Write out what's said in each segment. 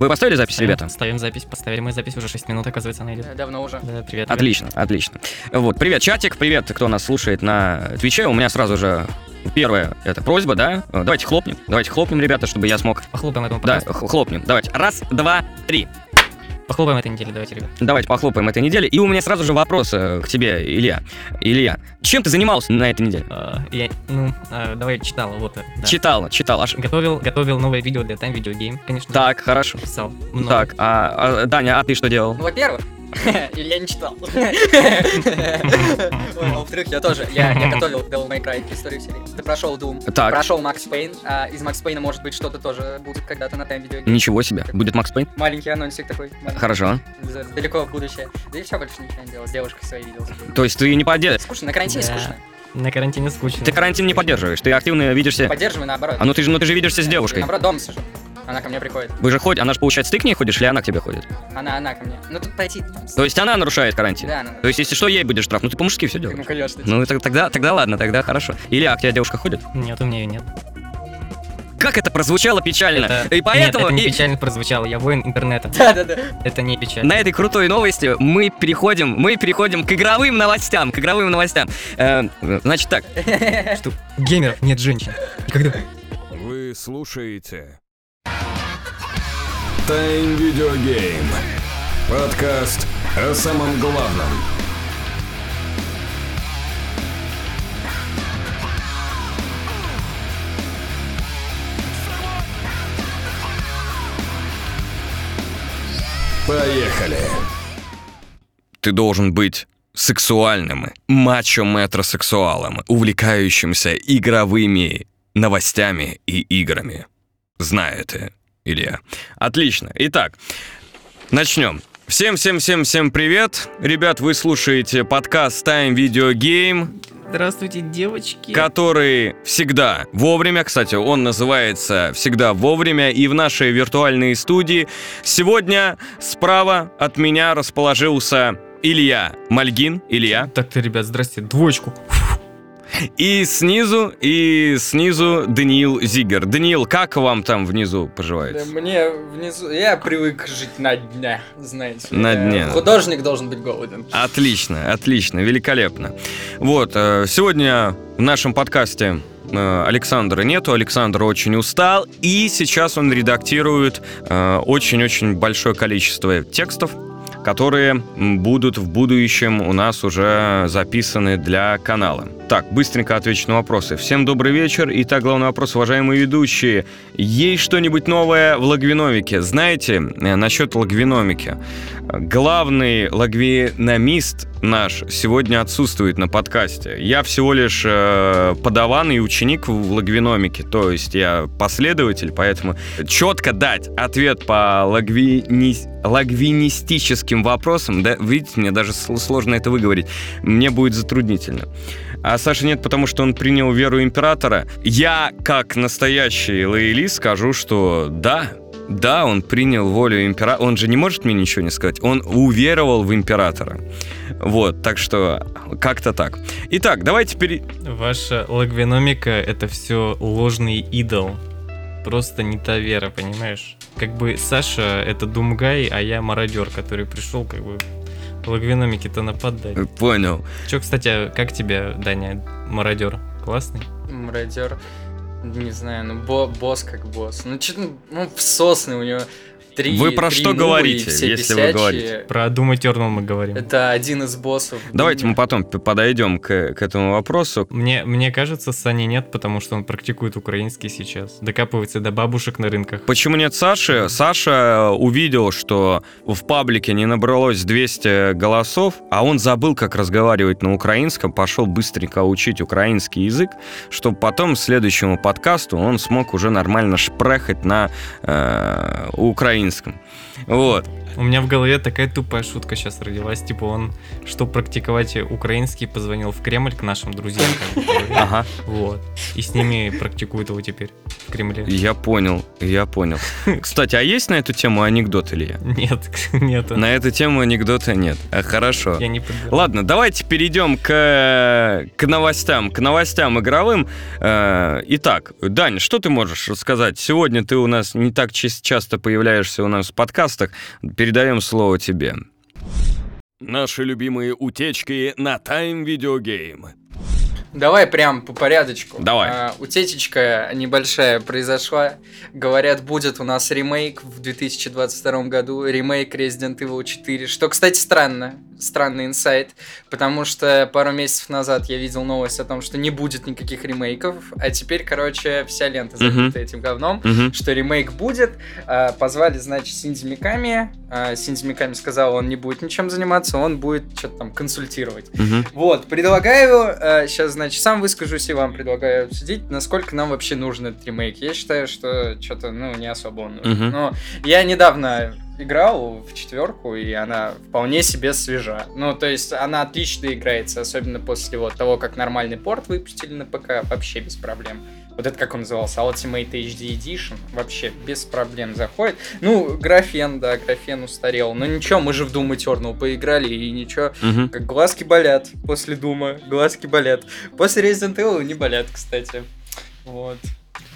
Вы поставили запись, Ставим- ребята? Ставим запись, поставили мы запись, уже 6 минут, оказывается, она идет. Давно уже. Да, привет. привет. Отлично, отлично. Вот, привет, чатик, привет, кто нас слушает на Твиче. У меня сразу же первая это просьба, да? Давайте хлопнем, давайте хлопнем, ребята, чтобы я смог... Похлопаем этому Да, хлопнем. Давайте. Раз, два, три. Похлопаем этой неделе, давайте, ребят. Давайте похлопаем этой неделе. И у меня сразу же вопрос э, к тебе, Илья. Илья, чем ты занимался на этой неделе? А, я, ну, а, давай читал, вот. э, да. Читал, читал. Аж... Готовил, готовил новое видео для Time Video Game, конечно. Так, хорошо. Писал. много. Так, а, а, Даня, а ты что делал? Ну, во-первых, или я не читал. Ой, А во-вторых, я тоже, я я готовил Devil May Cry, историю серии. Ты прошел Doom, Так. прошел Макс Пейн, а из Макс Пейна, может быть, что-то тоже будет когда-то на тайм видео. Ничего себе. Будет Макс Пейн? Маленький анонсик такой. маленький. Хорошо. Далеко в будущее. Да и все, больше ничего не делал. С девушкой своей виделся. То есть ты не поддерживаешь? Скучно, на карантине Да. скучно. На карантине скучно. Ты карантин не поддерживаешь, ты активно видишься... Поддерживай наоборот. А ну ты же, ну ты же видишься с девушкой. Наоборот, дома сижу. Она ко мне приходит. Вы же ходите, она же, получается, ты к ней ходишь, или она к тебе ходит? Она, она ко мне. Ну тут пойти. То есть она нарушает карантин? Да, она. То есть, если что, ей будешь штраф. Ну ты по-мужски все делаешь. Ну, конечно. Ну, тогда, тогда ладно, тогда хорошо. Илья, а к тебе девушка ходит? Нет, у меня ее нет. Как это прозвучало печально. Это- И поэтому Нет, это не и печально прозвучало, я воин интернета. Да-да-да. Это не печально. на этой крутой новости мы переходим, мы переходим к игровым новостям, к игровым новостям. Э, значит так, Что у геймеров нет женщин. Никогда. Вы слушаете Time Video Game. Подкаст о самом главном. Поехали. ты должен быть сексуальным, мачо-метросексуалом, увлекающимся игровыми новостями и играми. Знаю это, Илья. Отлично. Итак, начнем. Всем-всем-всем-всем привет. Ребят, вы слушаете подкаст Time Video Game, Здравствуйте, девочки. который всегда вовремя, кстати, он называется «Всегда вовремя», и в нашей виртуальной студии сегодня справа от меня расположился Илья Мальгин, Илья, Так-то, ребят, здрасте, двоечку. И снизу, и снизу Даниил Зигер. Даниил, как вам там внизу Да поживается? мне внизу... Я привык жить на дне, знаете. На дне. Художник должен быть голоден. Отлично, отлично, великолепно. Вот, э, сегодня в нашем подкасте э, Александра нету, Александр очень устал, и сейчас он редактирует э, очень-очень большое количество текстов, которые будут в будущем у нас уже записаны для канала. Так, быстренько отвечу на вопросы. Всем добрый вечер. Итак, главный вопрос, уважаемые ведущие. Есть что-нибудь новое в логвиномике? Знаете, э, насчет логвиномики. Главный логвиномист наш сегодня отсутствует на подкасте. Я всего лишь э, подаван и ученик в логвиномике, то есть я последователь, поэтому четко дать ответ по логвини- логвинистическим вопросам, да, видите, мне даже сл- сложно это выговорить, мне будет затруднительно. А Саши нет, потому что он принял веру императора. Я, как настоящий лоялист, скажу, что да, да, он принял волю императора. Он же не может мне ничего не сказать. Он уверовал в императора. Вот, так что как-то так. Итак, давайте пере... Ваша логвиномика — это все ложный идол. Просто не та вера, понимаешь? Как бы Саша — это думгай, а я мародер, который пришел как бы логвиномике-то нападать. Понял. Че, кстати, как тебе, Даня, мародер? Классный? Мародер. Не знаю, ну бо- босс как босс. Ну что ну всосный у него три Вы про три что ну и говорите, если вы бесячие. говорите? Про Doom Eternal мы говорим. Это один из боссов. Давайте мы потом подойдем к, к этому вопросу. Мне, мне кажется, Сани нет, потому что он практикует украинский сейчас. Докапывается до бабушек на рынках. Почему нет Саши? Саша увидел, что в паблике не набралось 200 голосов, а он забыл, как разговаривать на украинском, пошел быстренько учить украинский язык, чтобы потом следующему подкасту он смог уже нормально шпрехать на э, украинском. Минском. Вот. У меня в голове такая тупая шутка сейчас родилась. Типа он, чтобы практиковать украинский, позвонил в Кремль к нашим друзьям. Ага. Вот. И с ними практикует его теперь. в Кремле. Я понял, я понял. Кстати, а есть на эту тему анекдот, Илья? Нет, нету. На эту тему анекдота нет. А, Хорошо. Я не подбирал. Ладно, давайте перейдем к, к новостям, к новостям игровым. Э, Итак, Дань, что ты можешь рассказать? Сегодня ты у нас не так ча- часто появляешься у нас в подкастах. Передаем слово тебе. Наши любимые утечки на Time Video Game. Давай прям по порядочку. Давай. А, утечечка небольшая произошла. Говорят, будет у нас ремейк в 2022 году. Ремейк Resident Evil 4. Что, кстати, странно. Странный инсайт. Потому что пару месяцев назад я видел новость о том, что не будет никаких ремейков. А теперь, короче, вся лента забита Мгм. этим говном. Мгм. Что ремейк будет. А, позвали, значит, Синди Миками. А, Синди Миками сказал, он не будет ничем заниматься, он будет что-то там консультировать. Мгм. Вот, предлагаю, сейчас, значит, сам выскажусь и вам предлагаю обсудить, насколько нам вообще нужен этот ремейк. Я считаю, что что-то, ну, не особо он нужен. Мгм. Но я недавно играл в четверку, и она вполне себе свежа. Ну, то есть, она отлично играется, особенно после вот того, как нормальный порт выпустили на ПК, вообще без проблем. Вот это как он назывался, Ultimate HD Edition, вообще без проблем заходит. Ну, графен, да, графен устарел. Но ничего, мы же в Doom Eternal поиграли, и ничего, Мгм. как глазки болят после Дума, глазки болят. После Resident Evil не болят, кстати. Вот.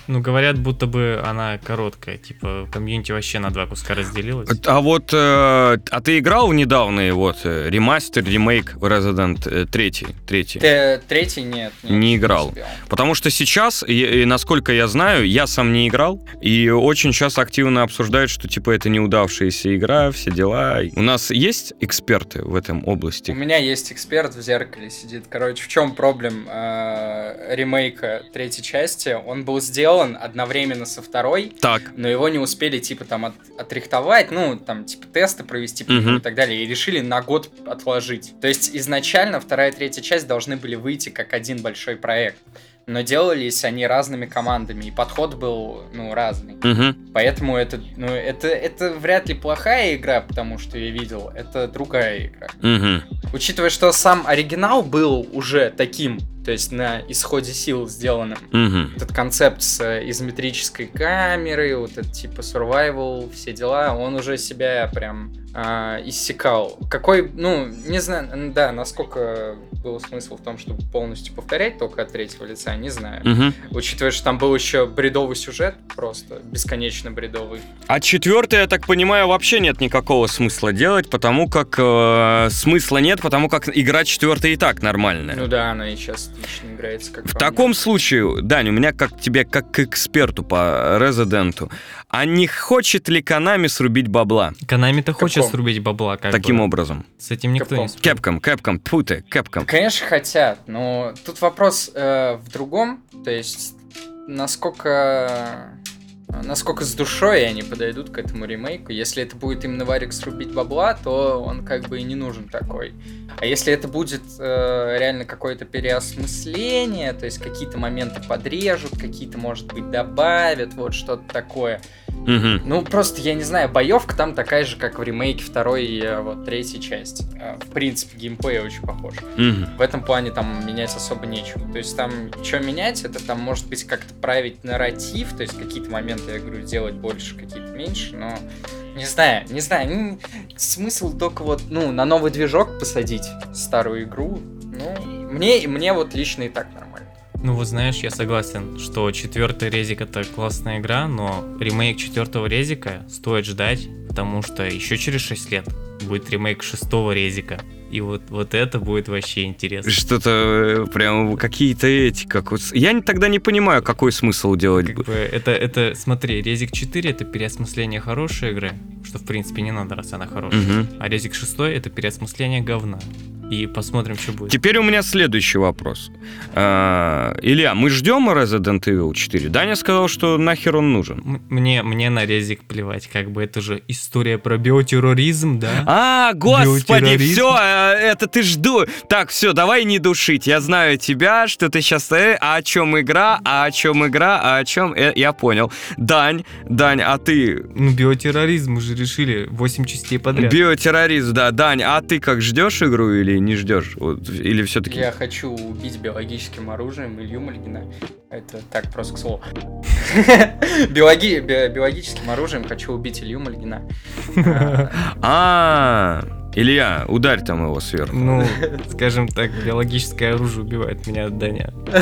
Ну, говорят, будто бы она короткая. Типа, комьюнити вообще на два куска разделилась. А вот, э, а ты играл в недавний вот э, ремастер, ремейк Resident э, 3? третий? Т- третий нет. нет, Не играл. успел. Потому что сейчас, и, и насколько я знаю, я сам не играл, и очень сейчас активно обсуждают, что типа это неудавшаяся игра, все дела. У нас есть эксперты в этом У области? меня есть эксперт в зеркале сидит. Короче, в чем проблем э, ремейка третьей части? Он был сделан одновременно со второй, Так. но его не успели, типа, там, от- отрихтовать, ну, там, типа, тесты провести Мгм. и так далее, и решили на год отложить. То есть, изначально вторая и третья часть должны были выйти как один большой проект, но делались они разными командами, и подход был, ну, разный. Мгм. Поэтому это, ну, это, это вряд ли плохая игра, потому что я видел, это другая игра. Мгм. Учитывая, что сам оригинал был уже таким, то есть на исходе сил сделанным, Мгм. этот концепт с э, изометрической камерой, вот этот типа survival, все дела, он уже себя прям а, иссякал. Какой, ну, не знаю, да, насколько был смысл в том, чтобы полностью повторять только от третьего лица, не знаю. Мгм. Учитывая, что там был еще бредовый сюжет, просто бесконечно бредовый. А четвертый, я так понимаю, вообще нет никакого смысла делать, потому как э, смысла нет, потому как игра четвертая и так нормальная. Ну да, она и сейчас отлично играется. Как В по таком мне. случае, Дань, у меня как тебе, как к эксперту по Резиденту, а не хочет ли Канами срубить бабла Канами-то хочет срубить бабла, как таким бы. образом? С этим никто Каком? не спорит. Кэпком, Кэпком, тьфу ты, Кэпком. Конечно, хотят, но тут вопрос э, в другом, то есть насколько насколько с душой они подойдут к этому ремейку. Если это будет именно Варик срубить бабла, то он как бы и не нужен такой. А если это будет э, реально какое-то переосмысление, то есть какие-то моменты подрежут, какие-то, может быть, добавят, вот что-то такое. Мгм. Ну, просто, я не знаю, боевка там такая же, как в ремейке второй и э, вот третьей части. Э, В принципе, геймплей очень похож. Мгм. В этом плане там менять особо нечего. То есть там, что менять, это там может быть как-то править нарратив, то есть какие-то моменты, я говорю, делать больше, какие-то меньше, но не знаю, не знаю. смысл только вот, ну, на новый движок посадить старую игру. Ну, мне, мне вот лично и так нормально. Ну вот знаешь, я согласен, что четвертый резик это классная игра, но ремейк четвертого резика стоит ждать, потому что еще через 6 лет будет ремейк шестого резика. И вот, вот это будет вообще интересно. Что-то э, прям какие-то эти, как вот... Я тогда не понимаю, какой смысл делать. Как бы это, это, смотри, Резик 4 это переосмысление хорошей игры, что в принципе не надо, раз она хорошая. Мгм. А Резик 6 это переосмысление говна. И посмотрим, что будет. Теперь у меня следующий вопрос. А, Илья, мы ждем Resident Evil 4? Даня сказал, что нахер он нужен. Мне, мне на резик плевать, как бы это же история про биотерроризм, да? А, господи, Биотерроризм. все, это ты жду. Так, все, давай не душить. Я знаю тебя, что ты сейчас... а о чем игра, а о чем игра, а о чем... Э, я понял. Дань, Дань, а ты... Ну, биотерроризм мы же решили 8 частей подряд. Биотеррорист, да. Дань, а ты как ждешь игру или или не ждешь? Вот, или все-таки... Я хочу убить биологическим оружием Илью Мальгина. Это так, просто к слову. Биологи... би- Биологическим оружием хочу убить Илью Мальгина. А, Илья, ударь там его сверху. Ну, скажем так, биологическое оружие убивает меня от Даня.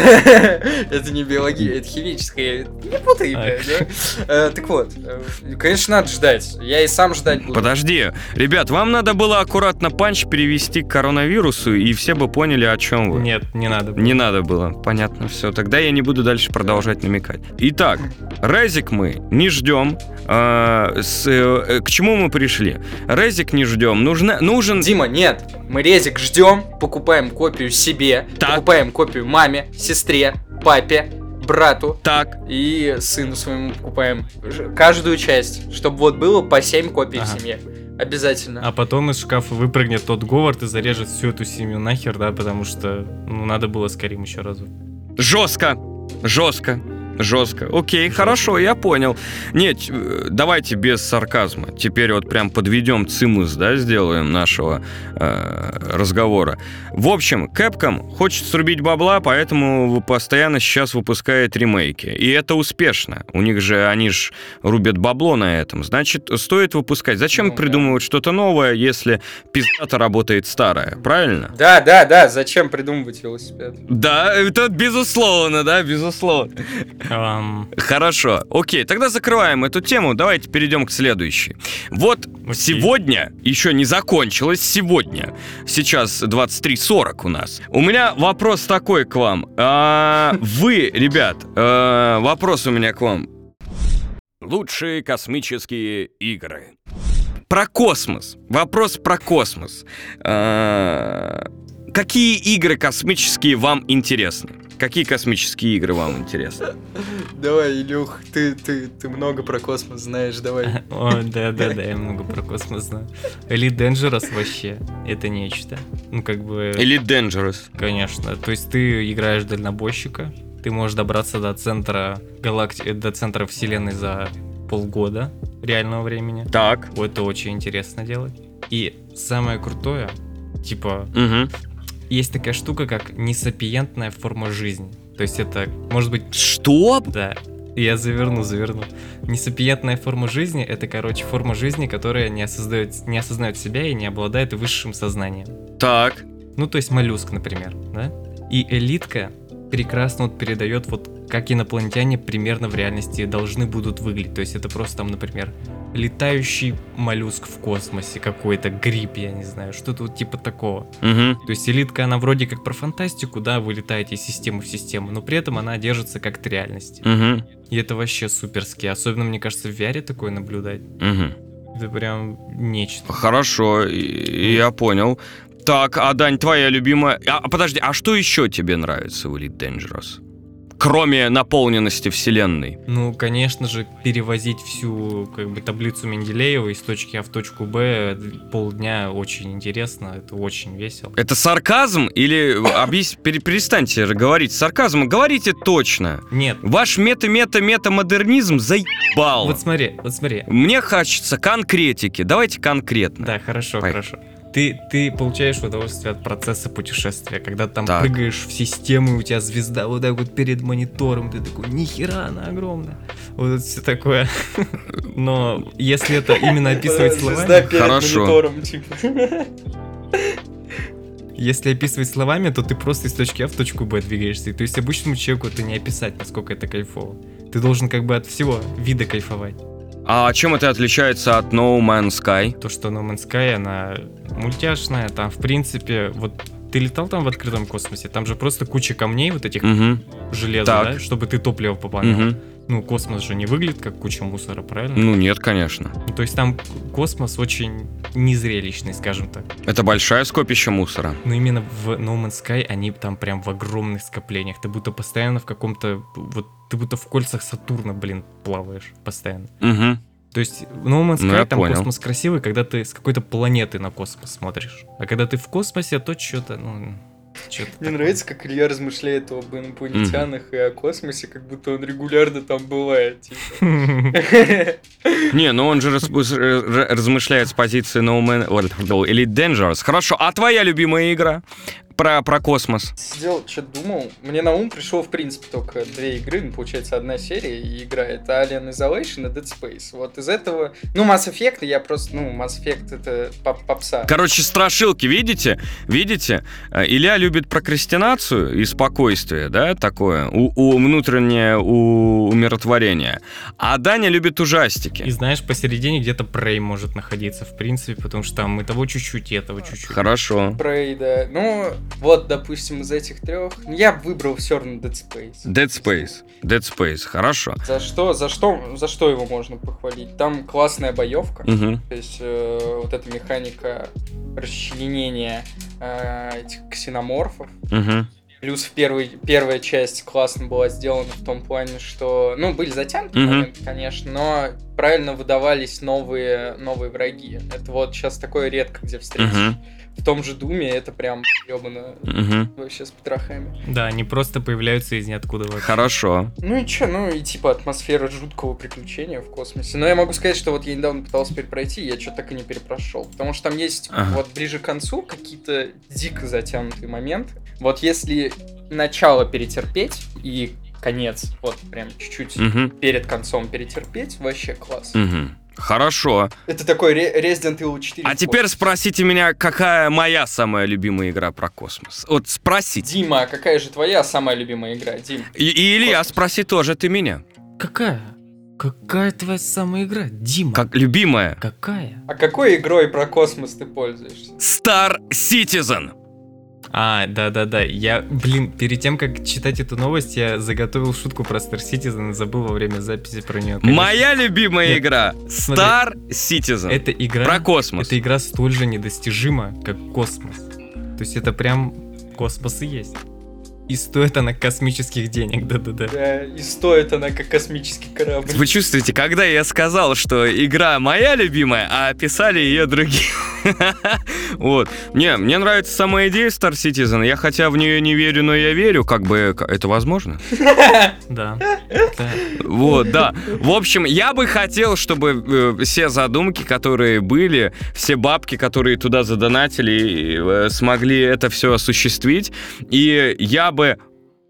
Это не биология, это химическое. Не путай, А. да? Э, Так вот, э, конечно, надо ждать. Я и сам ждать буду. Подожди, ребят, вам надо было аккуратно панч перевести к коронавирусу, и все бы поняли, о чем вы. Нет, не надо. Не надо было. Понятно, все. Тогда я не буду дальше продолжать намекать. Итак, Резик мы не ждем. Э, к чему мы пришли? Резик не ждем. Нужна, нужен... Дима, нет, мы резик ждем, покупаем копию себе, Так. покупаем копию маме, сестре, папе, брату Так, и сыну своему покупаем каждую часть, чтобы вот было по 7 копий в Ага. семье. Обязательно. А потом из шкафа выпрыгнет тот Говард и зарежет всю эту семью нахер, да, потому что, ну, надо было с Карим еще разу. жестко. Жестко. Жестко. Окей, хорошо, я понял. Нет, э, давайте без сарказма. Теперь вот прям подведем цимус, да, сделаем нашего э, разговора. В общем, Capcom хочет срубить бабла, поэтому постоянно сейчас выпускает ремейки. И это успешно. У них же, они же рубят бабло на этом. Значит, стоит выпускать. Зачем Ну, да. придумывать что-то новое, если пиздато работает старое, правильно? Да, да, да, зачем придумывать велосипед? Да, это безусловно, да, безусловно. Ам, Хорошо, окей, тогда закрываем эту тему, давайте перейдем к следующей. Вот сегодня, еще не закончилось, сегодня, сейчас 23.40 у нас. У меня вопрос такой к вам. А, вы, ребят, а, вопрос у меня к вам. Лучшие космические игры. Про космос. Вопрос про космос. А, какие игры космические вам интересны? Какие космические игры вам интересны? Давай, Илюх, ты, ты, ты много про космос знаешь, давай. О, да-да-да, я много про космос знаю. Elite Dangerous вообще, это нечто. Ну, как бы, Или Dangerous? конечно. То есть ты играешь дальнобойщика, ты можешь добраться до центра галактики, до центра вселенной за полгода реального времени. Так. Вот Это очень интересно делать. И самое крутое, типа, Угу. Есть такая штука, как несапиентная форма жизни. То есть это, может быть, Что? да, я заверну, заверну. Несапиентная форма жизни — это, короче, форма жизни, которая не осознает, не осознает себя и не обладает высшим сознанием. Так. Ну, то есть моллюск, например, да? И элитка прекрасно вот передает вот как инопланетяне примерно в реальности должны будут выглядеть. То есть это просто там, например, летающий моллюск в космосе, какой-то гриб, я не знаю, что-то вот типа такого. Угу. То есть элитка, она вроде как про фантастику, да, вы летаете из системы в систему, но при этом она держится как от реальности. Угу. И это вообще суперски. Особенно, мне кажется, в VR такое наблюдать. Угу. Это прям нечто. Хорошо, я понял. Так, а Дань, твоя любимая... А, подожди, а что еще тебе нравится в Elite Dangerous? Кроме наполненности вселенной. Ну, конечно же, перевозить всю как бы таблицу Менделеева из точки А в точку Б полдня очень интересно, это очень весело. Это сарказм или... Объяс... пере- Перестаньте говорить сарказм, говорите точно. Нет, Ваш мета-мета-мета-модернизм заебал. вот смотри, вот смотри. Мне хочется конкретики. Давайте конкретно. Да, хорошо, хорошо. Ты, ты получаешь удовольствие от процесса путешествия, когда ты там Так. прыгаешь в систему, и у тебя звезда вот так вот перед монитором, ты такой, нихера она огромная. Вот это все такое. Но если это именно описывать словами, Хорошо. типа. если описывать словами, то ты просто из точки А в точку Б двигаешься. И То есть обычному человеку это не описать, насколько это кайфово. Ты должен как бы от всего вида кайфовать. А чем это отличается от No Man's Sky? То, что No Man's Sky, она мультяшная, там, в принципе, вот ты летал там в открытом космосе, там же просто куча камней вот этих Угу. железа, Так. да, чтобы ты топливо пополнял. Угу. Ну, космос же не выглядит как куча мусора, правильно? Ну нет, конечно. Ну, то есть там космос очень незрелищный, скажем так. Это большое скопище мусора. Но именно в No Man's Sky они там прям в огромных скоплениях. Ты будто постоянно в каком-то... Вот ты будто в кольцах Сатурна, блин, плаваешь постоянно. Угу. То есть в No Man's Sky Ну, там понял. космос красивый, когда ты с какой-то планеты на космос смотришь. А когда ты в космосе, то что-то, ну... Мне нравится, как Илья размышляет об инопланетянах и о космосе, как будто он регулярно там бывает. типа. Не, ну он же размышляет с позиции No Man или Dangerous. Хорошо, а твоя любимая игра про, про космос? Сидел, что-то думал. Мне на ум пришло, в принципе, только две игры. Ну, получается, одна серия и игра. Это Alien Isolation и Dead Space. Вот из этого... Ну, Mass Effect, я просто... Ну, Mass Effect это поп- попса. Короче, страшилки, видите? Видите? Э, Илья любит прокрастинацию и спокойствие, да, такое, у, у внутреннее у, умиротворение. А Даня любит ужастики. И знаешь, посередине где-то Prey может находиться, в принципе, потому что там и того чуть-чуть, и этого чуть-чуть. Хорошо. Prey, да. Ну, вот, допустим, из этих трех... Я бы выбрал все равно Dead Space. Dead Space. Dead Space, хорошо. За что, за что, за что его можно похвалить? Там классная боевка. Мгм. То есть э, вот эта механика расчленения э, этих ксеноморфов. Мгм. Плюс в первой, первая часть классно была сделана в том плане, что, ну, были затянуты Мгм. моменты, конечно, но правильно выдавались новые, новые враги. Это вот сейчас такое редко где встретишь. Мгм. В том же Думе это прям ебано Мгм. вообще с потрохами. Да, они просто появляются из ниоткуда вообще. Хорошо. Ну и чё, ну и типа атмосфера жуткого приключения в космосе. Но я могу сказать, что вот я недавно пытался перепройти, я что-то так и не перепрошел. Потому что там есть Ага. вот ближе к концу какие-то дико затянутые моменты. Вот если начало перетерпеть и конец, вот прям чуть-чуть Мгм. перед концом перетерпеть, вообще класс. Мгм. Хорошо. Это такой Resident Evil 4. А теперь спросите меня, какая моя самая любимая игра про космос. Вот спросите. Дима, а какая же твоя самая любимая игра, Дим? И, и Илья, Космос. спроси тоже ты меня. Какая? Какая твоя самая игра? Дима. Как любимая. Какая? А какой игрой про космос ты пользуешься? Star Citizen. А, да-да-да, я, блин, перед тем, как читать эту новость, я заготовил шутку про Star Citizen и забыл во время записи про нее. Моя любимая Нет, игра смотри. Star Citizen. Эта игра... Про космос. Эта игра столь же недостижима, как космос. То есть это прям космос и есть. И стоит она космических денег, да-да-да. Да, и стоит она как космический корабль. Вы чувствуете, когда я сказал, что игра моя любимая, а описали ее другие. Вот. Не, мне нравится сама идея Star Citizen. Я хотя в нее не верю, но я верю, как бы это возможно. Да. Вот, да. В общем, я бы хотел, чтобы э, все задумки, которые были, все бабки, которые туда задонатили, э, смогли это все осуществить. И я бы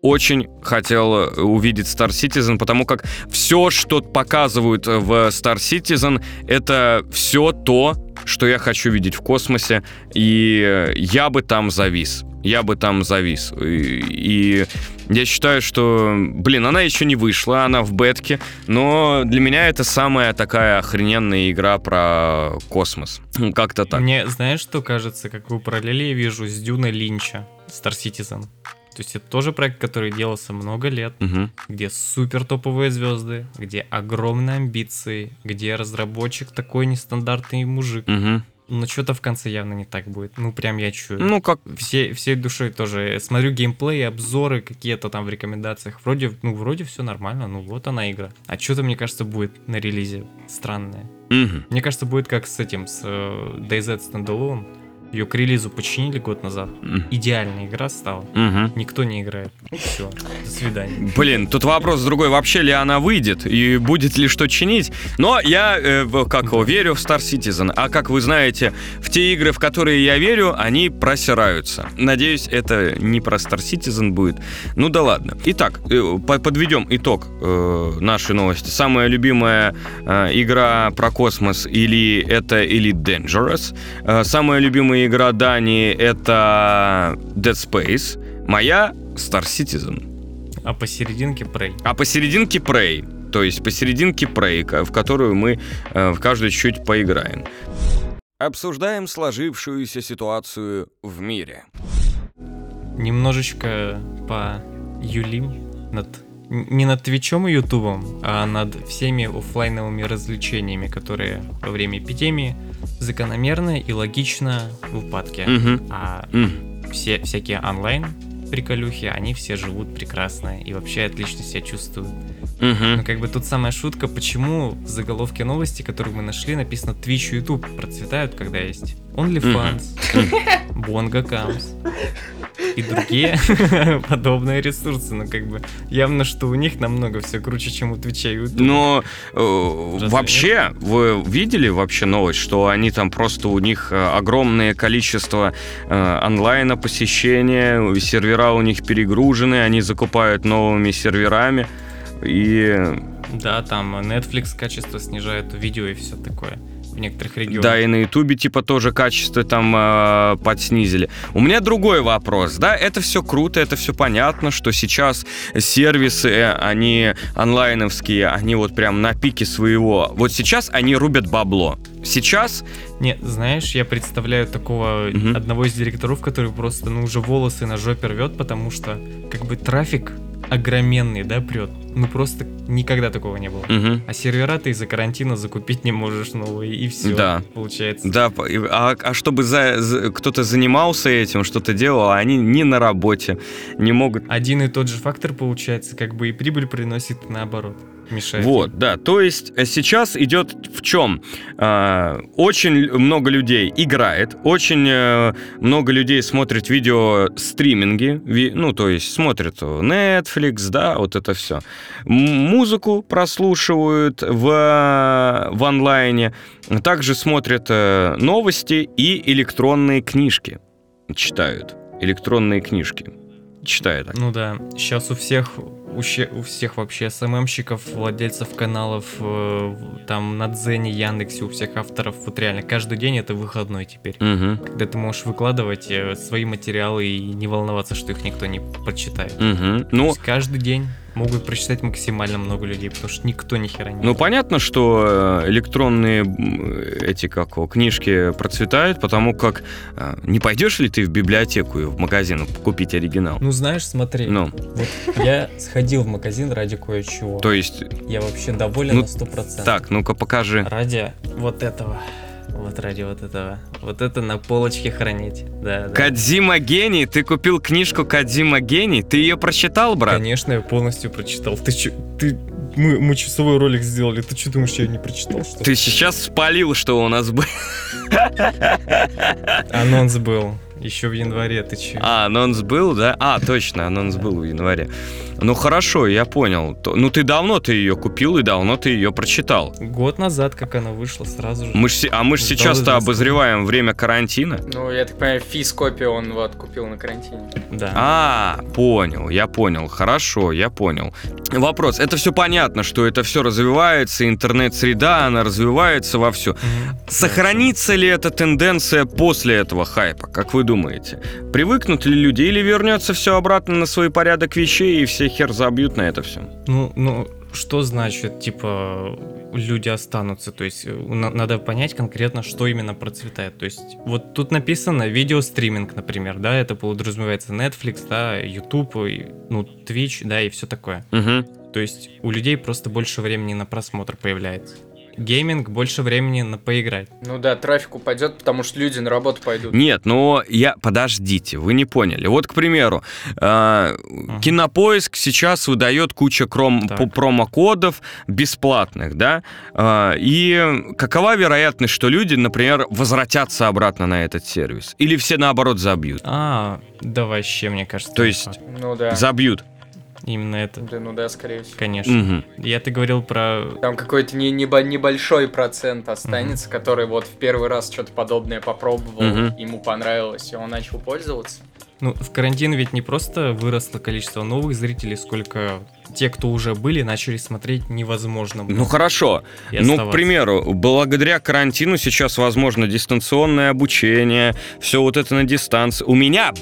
очень хотел э, увидеть Star Citizen, потому как все, что показывают в Star Citizen, это все то, что я хочу видеть в космосе, и э, я бы там завис. Я бы там завис. И, и я считаю, что, блин, она еще не вышла, она в бетке, но для меня это самая такая охрененная игра про космос. Ну, Как-то так. Мне, знаешь, что кажется, какую параллели я вижу с Дюной Линча, Star Citizen? То есть это тоже проект, который делался много лет, Мгм. где супер топовые звезды, где огромные амбиции, где разработчик такой нестандартный мужик. Мгм. Но что-то в конце явно не так будет. Ну, прям я чую. Ну, как... все, всей душой тоже смотрю геймплей, обзоры какие-то там в рекомендациях. Вроде, ну, вроде все нормально, ну вот она игра. А что-то, мне кажется, будет на релизе странное. Мгм. Мне кажется, будет как с этим, с э, DayZ Standalone. Ее к релизу починили год назад. М. Идеальная игра стала. Мгм. Никто не играет. Все. До свидания. Блин, тут вопрос другой, вообще ли она выйдет и будет ли что чинить. Но я, э, как его, верю в Star Citizen. А как вы знаете, в те игры, в которые я верю, они просираются. Надеюсь, это не про Star Citizen будет. Ну да ладно. Итак, э, по- подведем итог э, нашей новости. Самая любимая э, игра про космос или это или Dangerous. Э, самая любимая игра Дани это Dead Space. Моя Star Citizen. А посерединке Prey. А посерединке Prey. То есть посерединке Prey, в которую мы э, в каждую чуть поиграем. Обсуждаем сложившуюся ситуацию в мире. Немножечко по Юлим над не над Твичом и Ютубом, а над всеми оффлайновыми развлечениями, которые во время эпидемии закономерно и логично в упадке. Мгм. А М. все всякие онлайн приколюхи, они все живут прекрасно и вообще отлично себя чувствуют. Мгм. Ну, как бы тут самая шутка, почему в заголовке новости, которую мы нашли, написано Twitch и YouTube процветают, когда есть OnlyFans, Bonga Comes и другие подобные ресурсы. Ну, как бы, явно, что у них намного все круче, чем у Твича и. Но э, Разве вообще, вы видели вообще новость, что они там просто у них э, огромное количество э, онлайна посещения, сервера у них перегружены, они закупают новыми серверами. И Да, там Netflix качество снижает видео и все такое некоторых регионах. да, и на Ютубе типа тоже качество там э, подснизили. У меня другой вопрос, да, это все круто, это все понятно, что сейчас сервисы, э, они онлайновские, они вот прям на пике своего. Вот сейчас они рубят бабло. Сейчас Нет, знаешь, я представляю такого Мгм. одного из директоров, который просто, ну, уже волосы на жопе рвет, потому что, как бы, трафик огроменный, да, прет. Ну, просто никогда такого не было. Мгм. А сервера ты из-за карантина закупить не можешь новые, и все, Да. получается. Да, а, а чтобы за- за- кто-то занимался этим, что-то делал, а они не на работе, не могут. Один и тот же фактор получается, как бы и прибыль приносит наоборот. Мешает. Вот, да. То есть э, сейчас идет в чем? А, очень много людей играет, очень э, много людей смотрит видео стриминги, ну то есть смотрят Netflix, да, вот это все. Музыку прослушивают в, в онлайне, также смотрят э, новости и электронные книжки читают. Электронные книжки читают. Ну да, сейчас у всех, у, ща- у всех вообще СММщиков, владельцев каналов, э, там на Дзене, Яндексе, у всех авторов, вот реально, каждый день это выходной теперь. Мгм. Когда ты можешь выкладывать э, свои материалы и не волноваться, что их никто не прочитает. То Ну, каждый день могут прочитать максимально много людей, потому что никто ни хера не Ну, понятно, что э, электронные эти, как книжки процветают, потому как э, не пойдешь ли ты в библиотеку и в магазин купить оригинал? Ну знаешь, смотри, Ну, вот я сходил в магазин ради кое-чего. то есть, Я вообще доволен Ну, на 100%. так, ну-ка покажи. Ради вот этого. Вот ради вот этого. Вот это на полочке хранить. Да, да. Кадзима гений, ты купил книжку Кадзима гений, ты ее прочитал, брат? Конечно, я полностью прочитал. Ты чё, ты... Мы, мы часовой ролик сделали. Ты что думаешь, я не прочитал, что? Ты сейчас спалил, что у нас было. Анонс был. Еще в январе, ты че? А, анонс был, да? А, точно, анонс был в январе. Ну хорошо, я понял. Ну ты давно ты ее купил и давно ты ее прочитал. Год назад, как она вышла, сразу же. Мы ж, а мы же сейчас-то обозреваем время карантина. Ну, я так понимаю, физ копию он вот купил на карантине. Да. А, понял, я понял. Хорошо, я понял. Вопрос. Это все понятно, что это все развивается, интернет-среда, она развивается во все. Сохранится ли эта тенденция после этого хайпа, как вы думаете? Привыкнут ли люди или вернется все обратно на свой порядок вещей и все хер забьют на это все? Ну, ну, что значит, типа, люди останутся? То есть, э, на- надо понять конкретно, что именно процветает. То есть, вот тут написано видеостриминг, например, да, это подразумевается Netflix, да, YouTube, и, ну, Twitch, да, и все такое. Угу. То есть, у людей просто больше времени на просмотр появляется. Гейминг больше времени на поиграть. Ну да, трафик упадет, потому что люди на работу пойдут. Нет, но я... Подождите, вы не поняли. Вот, к примеру, э, Кинопоиск сейчас выдает куча кром- промокодов бесплатных, да? Э, и какова вероятность, что люди, например, возвратятся обратно на этот сервис? Или все, наоборот, забьют? А, да вообще, мне кажется. То есть-. Ну да. Забьют. Именно это, Да, ну да, скорее всего. конечно. Мгм. Я ты говорил про... Там какой-то не, небо- небольшой процент останется, который вот в первый раз что-то подобное попробовал, Мгм. ему понравилось, и он начал пользоваться. Ну, в карантин ведь не просто выросло количество новых зрителей, сколько те, кто уже были, начали смотреть невозможно. было Ну хорошо. и Ну, к примеру, благодаря карантину сейчас возможно дистанционное обучение, все вот это на дистанции. У меня,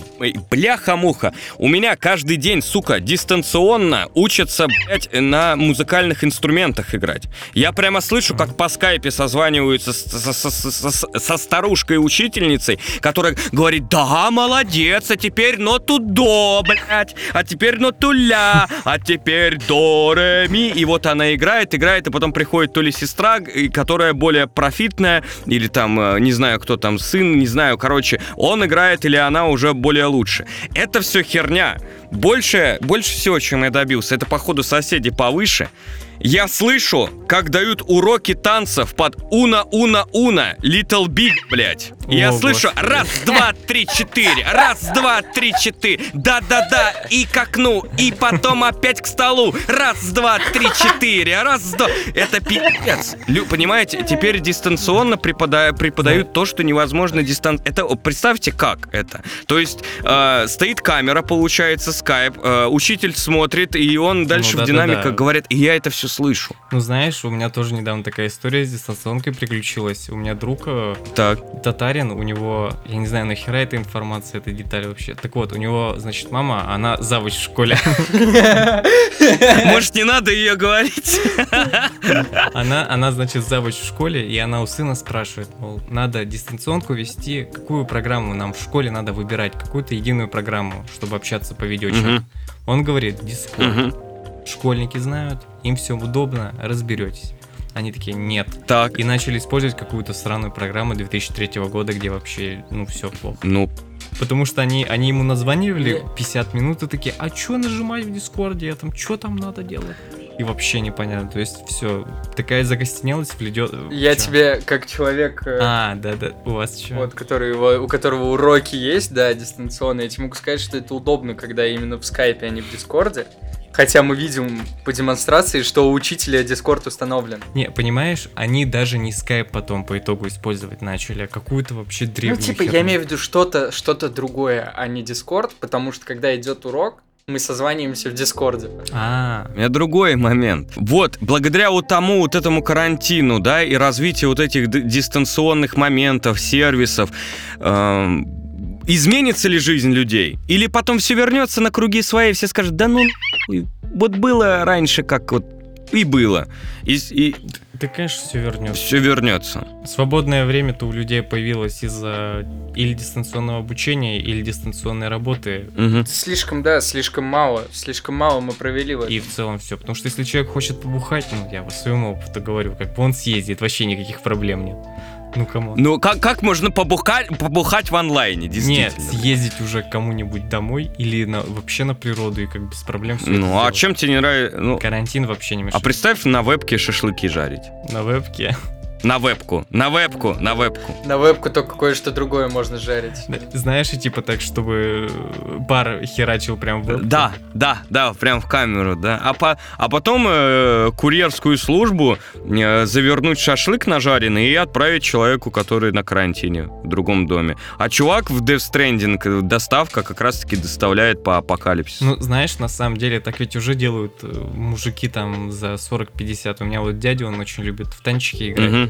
бляха-муха, у меня каждый день, сука, дистанционно учатся, блядь, на музыкальных инструментах играть. Я прямо слышу, как по скайпе созваниваются со- со- со- со старушкой-учительницей, которая говорит, да, молодец, а теперь ноту до, блядь, а теперь ноту ля, а теперь до, ре, ми. И вот она играет, играет, и потом приходит то ли сестра, которая более профитная, или там, э, не знаю, кто там, сын, не знаю, короче, он играет или она уже более лучше. Это все херня. больше, больше всего, чем я добился, это, походу, соседи повыше. Я слышу, как дают уроки танцев под уна-уна-уна, Little Big, блядь. Я слышу раз, два, три, четыре, раз, два, три, четыре, да-да-да, и к окну, и потом опять к столу, раз, два, три, четыре, раз, два. Это пипец. Лю- понимаете, теперь дистанционно препода- преподают то, что невозможно дистан... Это, представьте, как это. То есть э, стоит камера, получается, скайп, э, учитель смотрит, и он дальше в Ну да-да-да. динамиках говорит, и я это все слышу. Ну, знаешь, у меня тоже недавно такая история с дистанционкой приключилась. У меня друг э, Так. татарин, у него, я не знаю, нахера эта информация, эта деталь вообще. Так вот, у него, значит, мама, она завуч в школе. Может, не надо ее говорить? Она, она, значит, завуч в школе, и она у сына спрашивает, мол, надо дистанционку вести, какую программу нам в школе надо выбирать, какую-то единую программу, чтобы общаться по видеочату. Он говорит, Discord. Школьники знают, им все удобно, разберетесь. Они такие, нет. Так. И начали использовать какую-то странную программу 2003 года, где вообще, ну, все плохо. Ну, Потому что они, они ему названивали Не. 50 минут и такие, а что нажимать в Дискорде, а там что там надо делать? И вообще непонятно. То есть все, такая закостенелость вледет. Я Чё? тебе, как человек, э, А, да-да, у вас что? вот, который, его- у которого уроки есть, да, дистанционные, я тебе могу сказать, что это удобно, когда именно в скайпе, а не в дискорде. Хотя мы видим по демонстрации, что у учителя дискорд установлен. Не, понимаешь, они даже не скайп потом по итогу использовать начали, а какую-то вообще Ну, древнюю типа, я херню. имею в виду что-то что другое, а не дискорд, потому что когда идет урок, мы созваниваемся в дискорде. А, У меня другой момент. Вот, благодаря вот тому вот этому карантину, да, и развитию вот этих дистанционных моментов, сервисов, эм, изменится ли жизнь людей? Или потом все вернется на круги свои, и все скажут, да ну, вот было раньше как вот и было. И, и да, конечно, все вернется. все вернется. Свободное время-то у людей появилось из-за или дистанционного обучения, или дистанционной работы. Мгм. Слишком, да, слишком мало, слишком мало мы провели в этом. И в целом все. Потому что если человек хочет побухать, ну, я по своему опыту говорю, как бы он съездит, вообще никаких проблем нет. Ну, кому? Ну, как, как можно побухать, побухать в онлайне, Нет, действительно? съездить уже кому-нибудь домой или на, вообще на природу и как без проблем все Ну, а чем тебе не нравится? Ну, Карантин вообще не а мешает. представь на вебке шашлыки жарить. На вебке. На вебку, на вебку, на вебку. На вебку только кое-что другое можно жарить. Знаешь, и типа так, чтобы бар херачил прям в вебку. Да, да, да, прям в камеру, да. А, по, а потом э, курьерскую службу э, завернуть шашлык нажаренный и отправить человеку, который на карантине в другом доме. А чувак в Death Stranding э, доставка как раз-таки доставляет по апокалипсису. Ну, знаешь, на самом деле, так ведь уже делают э, мужики там за 40-50. У меня вот дядя, он очень любит в танчики играть. Мгм,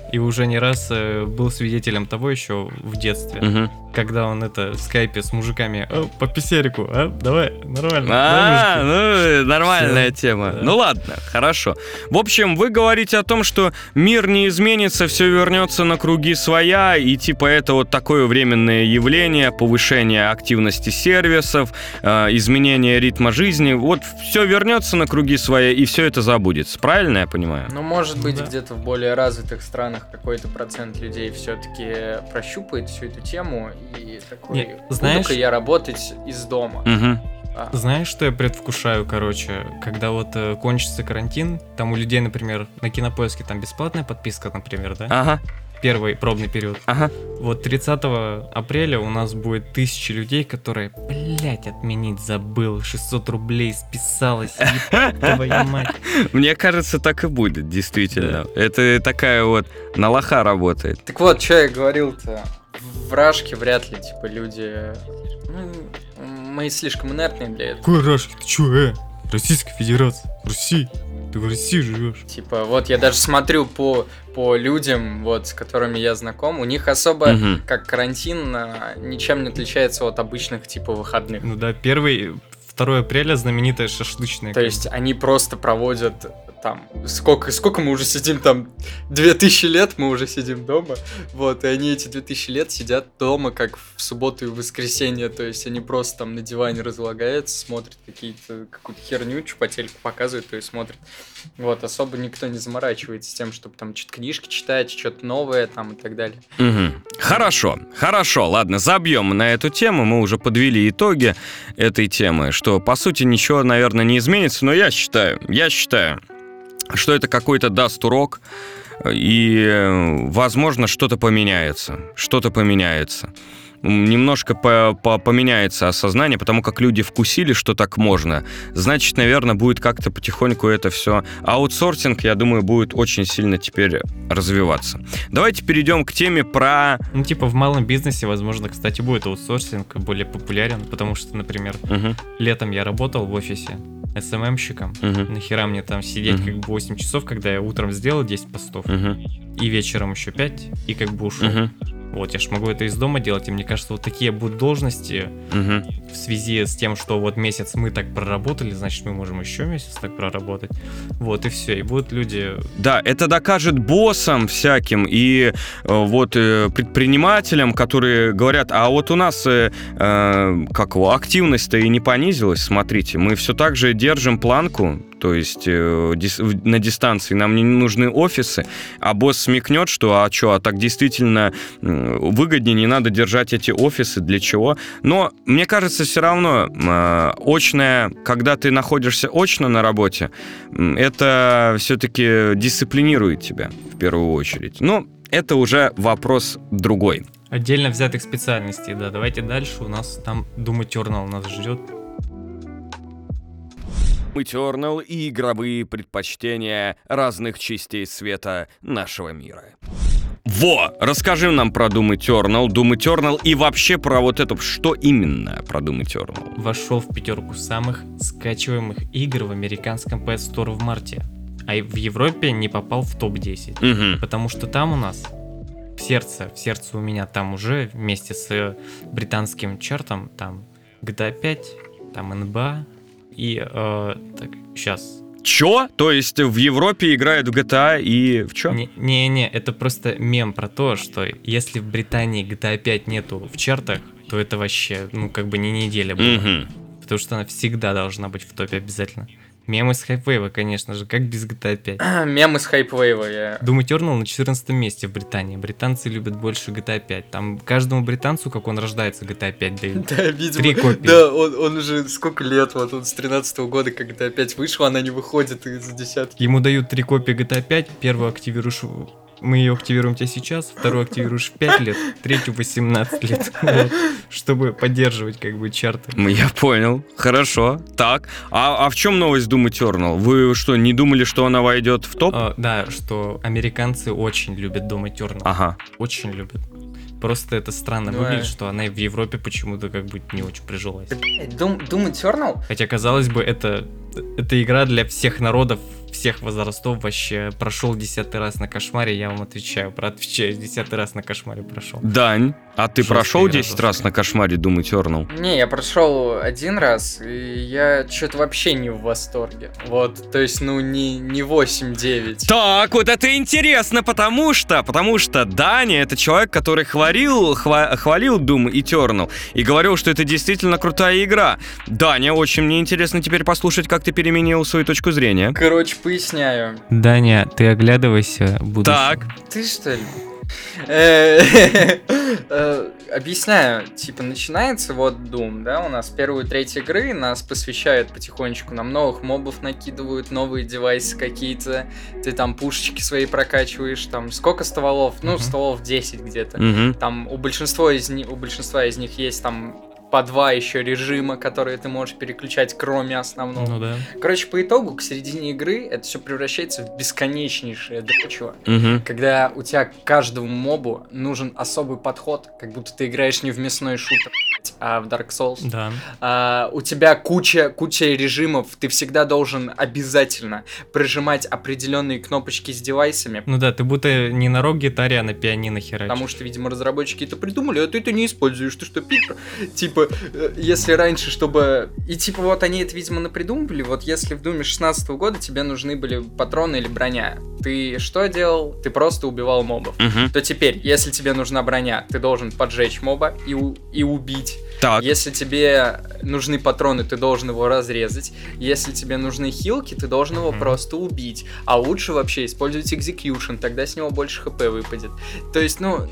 И уже не раз э, был свидетелем того еще в детстве, мгм. когда он это в скайпе с мужиками «О, по писерику, а? Давай, нормально. А, да, ну, нормальная Всё. тема. Да. Ну ладно, хорошо. В общем, вы говорите о том, что мир не изменится, все вернется на круги своя, и типа это вот такое временное явление, повышение активности сервисов, э, изменение ритма жизни. Вот все вернется на круги своя, и все это забудется. Правильно я понимаю? Ну, может быть, да. где-то в более развитых странах какой-то процент людей все-таки прощупает всю эту тему и такой, Не, знаешь- буду-ка я работать из дома. Мгм. А, Знаешь, что я предвкушаю, короче, когда вот э, кончится карантин, там у людей, например, на кинопоиске там бесплатная подписка, например, да? Ага, Первый пробный период. ага. Вот 30 апреля у нас будет тысячи людей, которые, блять, отменить забыл, 600 рублей списалось, твою мать. Мне кажется, так и будет, действительно. Это такая вот на лоха работает. Так вот, что я говорил-то. В Рашке вряд ли, типа, люди... ну, мы слишком инертные для этого. Какой Рашки, ты чё, э? Российская Федерация, Руси, ты в России живешь. Типа, вот я даже смотрю по, по людям, вот, с которыми я знаком, у них особо, Мгм. как карантин, а, ничем не отличается от обычных, типа, выходных. Ну да, первый, 2 апреля знаменитая шашлычная. То есть они просто проводят там, сколько, сколько мы уже сидим там, 2000 лет мы уже сидим дома, вот, и они эти 2000 лет сидят дома, как в субботу и в воскресенье, то есть они просто там на диване разлагаются, смотрят какие-то, какую-то херню, что по телеку показывают, то есть смотрят. Вот, особо никто не заморачивается тем, чтобы там что-то книжки читать, что-то новое там и так далее. Мгм. Хорошо, хорошо, ладно, забьем на эту тему. Мы уже подвели итоги этой темы, что по сути ничего, наверное, не изменится, но я считаю, я считаю, что это какой-то даст урок, и, возможно, что-то поменяется, что-то поменяется. Немножко по- по- поменяется осознание, потому как люди вкусили, что так можно. Значит, наверное, будет как-то потихоньку это все. Аутсорсинг, я думаю, будет очень сильно теперь развиваться. Давайте перейдем к теме про... Ну, типа в малом бизнесе, возможно, кстати, будет аутсорсинг более популярен, потому что, например, Мгм, летом я работал в офисе СММщиком. мгм, Нахера мне там сидеть Мгм. как бы 8 часов, когда я утром сделал 10 постов, мгм, и вечером еще 5, и как бы ушел. мгм, Вот, я ж могу это из дома делать, и мне кажется, вот такие будут должности мгм. В связи с тем, что вот месяц мы так проработали, значит, мы можем еще месяц так проработать. Вот, и все. И будут люди... Да, это докажет боссам всяким и э, вот э, предпринимателям, которые говорят, а вот у нас э, э, как активность-то и не понизилась, смотрите, мы все так же держим планку, то есть э, дис- на дистанции нам не нужны офисы, а босс смекнет, что а что, а так действительно выгоднее, не надо держать эти офисы, для чего? Но мне кажется, все равно э, очное, когда ты находишься очно на работе, это все-таки дисциплинирует тебя в первую очередь. Но это уже вопрос другой. Отдельно взятых специальностей, да. Давайте дальше. У нас там Doom Eternal нас ждет. Eternal и игровые предпочтения разных частей света нашего мира. Во! Расскажи нам про Doom Eternal, Doom Eternal и вообще про вот это, что именно про Doom Eternal. Вошел в пятерку самых скачиваемых игр в американском PS Store в марте. А в Европе не попал в топ-10. Мгм. Потому что там у нас в сердце, в сердце у меня там уже вместе с э, британским чартом, там GTA 5, там NBA и э, так, сейчас. Чё? То есть в Европе играют в GTA и в чё? Не-не, это просто мем про то, что если в Британии GTA 5 нету в чартах, то это вообще, ну, как бы не неделя была. Мгм. Потому что она всегда должна быть в топе обязательно. Мемы с хайпвейва, конечно же, как без GTA 5. Мем из хайпвейва, я... Doom Eternal на 14 месте в Британии. Британцы любят больше GTA 5. Там каждому британцу, как он рождается, GTA 5 дают. Да, видимо. Три копии. Да, он, он уже сколько лет, вот он с 13 года, когда опять вышел, она не выходит из десятки. Ему дают три копии GTA 5, первую активируешь мы ее активируем тебя сейчас, вторую активируешь в 5 лет, третью в 18 лет, Вот. чтобы поддерживать как бы чарты. М, Я понял. Хорошо. Так. А, а в чем новость Doom Eternal? Вы что, не думали, что она войдет в топ? А, да, что американцы очень любят Doom Eternal. Ага. Очень любят. Просто это странно Да. выглядит, что она и в Европе почему-то как бы не очень прижилась. Doom, Doom Eternal? Хотя, казалось бы, это, это игра для всех народов, всех возрастов вообще. Прошел десятый раз на кошмаре, я вам отвечаю, про отвечаю, десятый раз на кошмаре прошел. Дань, а ты прошел игра, 10 раз жесткая. на кошмаре Doom Eternal? Не, я прошел один раз, и я что-то вообще не в восторге. Вот, то есть, ну, не, не 8-9. Так, вот это интересно, потому что, потому что Даня это человек, который хвалил, хва- хвалил Doom Eternal и говорил, что это действительно крутая игра. Даня, очень мне интересно теперь послушать, как ты переменил свою точку зрения. Короче, поясняю. Даня, ты оглядывайся, будущее. Так, Ты что ли? Э, э, Объясняю, типа, начинается вот Doom, да, у нас первую треть игры, нас посвящают потихонечку, нам новых мобов накидывают, новые девайсы какие-то, ты там пушечки свои прокачиваешь, там, сколько стволов? Ну, стволов 10 где-то. Там у большинства из них, у большинства из них есть там по два еще режима, которые ты можешь переключать, кроме основного. Ну да. Короче, по итогу, к середине игры это все превращается в бесконечнейшее дрочево. Мгм. Когда у тебя к каждому мобу нужен особый подход, как будто ты играешь не в мясной шутер. а в Dark Souls Да. а, у тебя куча, куча режимов, ты всегда должен обязательно прижимать определенные кнопочки с девайсами, Ну да, ты будто не на рок-гитаре, а на пианино херачишь. Потому что, видимо, разработчики это придумали, а ты это не используешь. Ты что, Питер? Типа, э, если раньше, чтобы... И типа вот они это, видимо, напридумывали. Вот если в Думе 16 года тебе нужны были патроны или броня, ты что делал? Ты просто убивал мобов. Мгм. То теперь, если тебе нужна броня, ты должен поджечь моба и, у- и убить. Так, Если тебе нужны патроны, ты должен его разрезать. Если тебе нужны хилки, ты должен его Мгм. просто убить. А лучше вообще использовать execution, тогда с него больше хп выпадет. То есть, ну,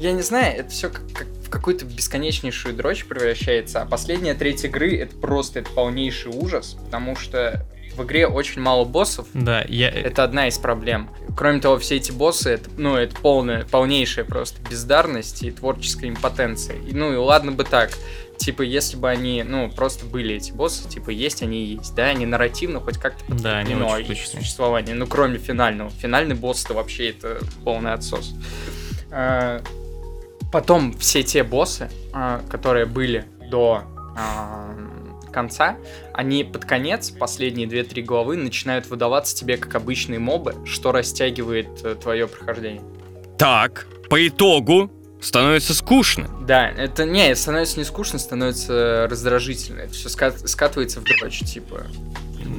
я не знаю, это все как, как в какую-то бесконечнейшую дрочь превращается. А последняя треть игры это просто это полнейший ужас, потому что в игре очень мало боссов. Да, я... Это одна из проблем. Кроме того, все эти боссы, это, ну, это полная, полнейшая просто бездарность и творческая импотенция. И, ну, и ладно бы так. Типа, если бы они, ну, просто были эти боссы, типа, есть они и есть, да, они нарративно хоть как-то Да, они очень их существование, ну, кроме финального. Финальный босс-то вообще это полный отсос. А, Потом все те боссы, а, которые были до а, конца, они под конец, последние 2-3 главы, начинают выдаваться тебе как обычные мобы, что растягивает твое прохождение. так, по итогу становится скучно. Да, это не, становится не скучно, становится раздражительно. Это все скатывается в дрочь, типа.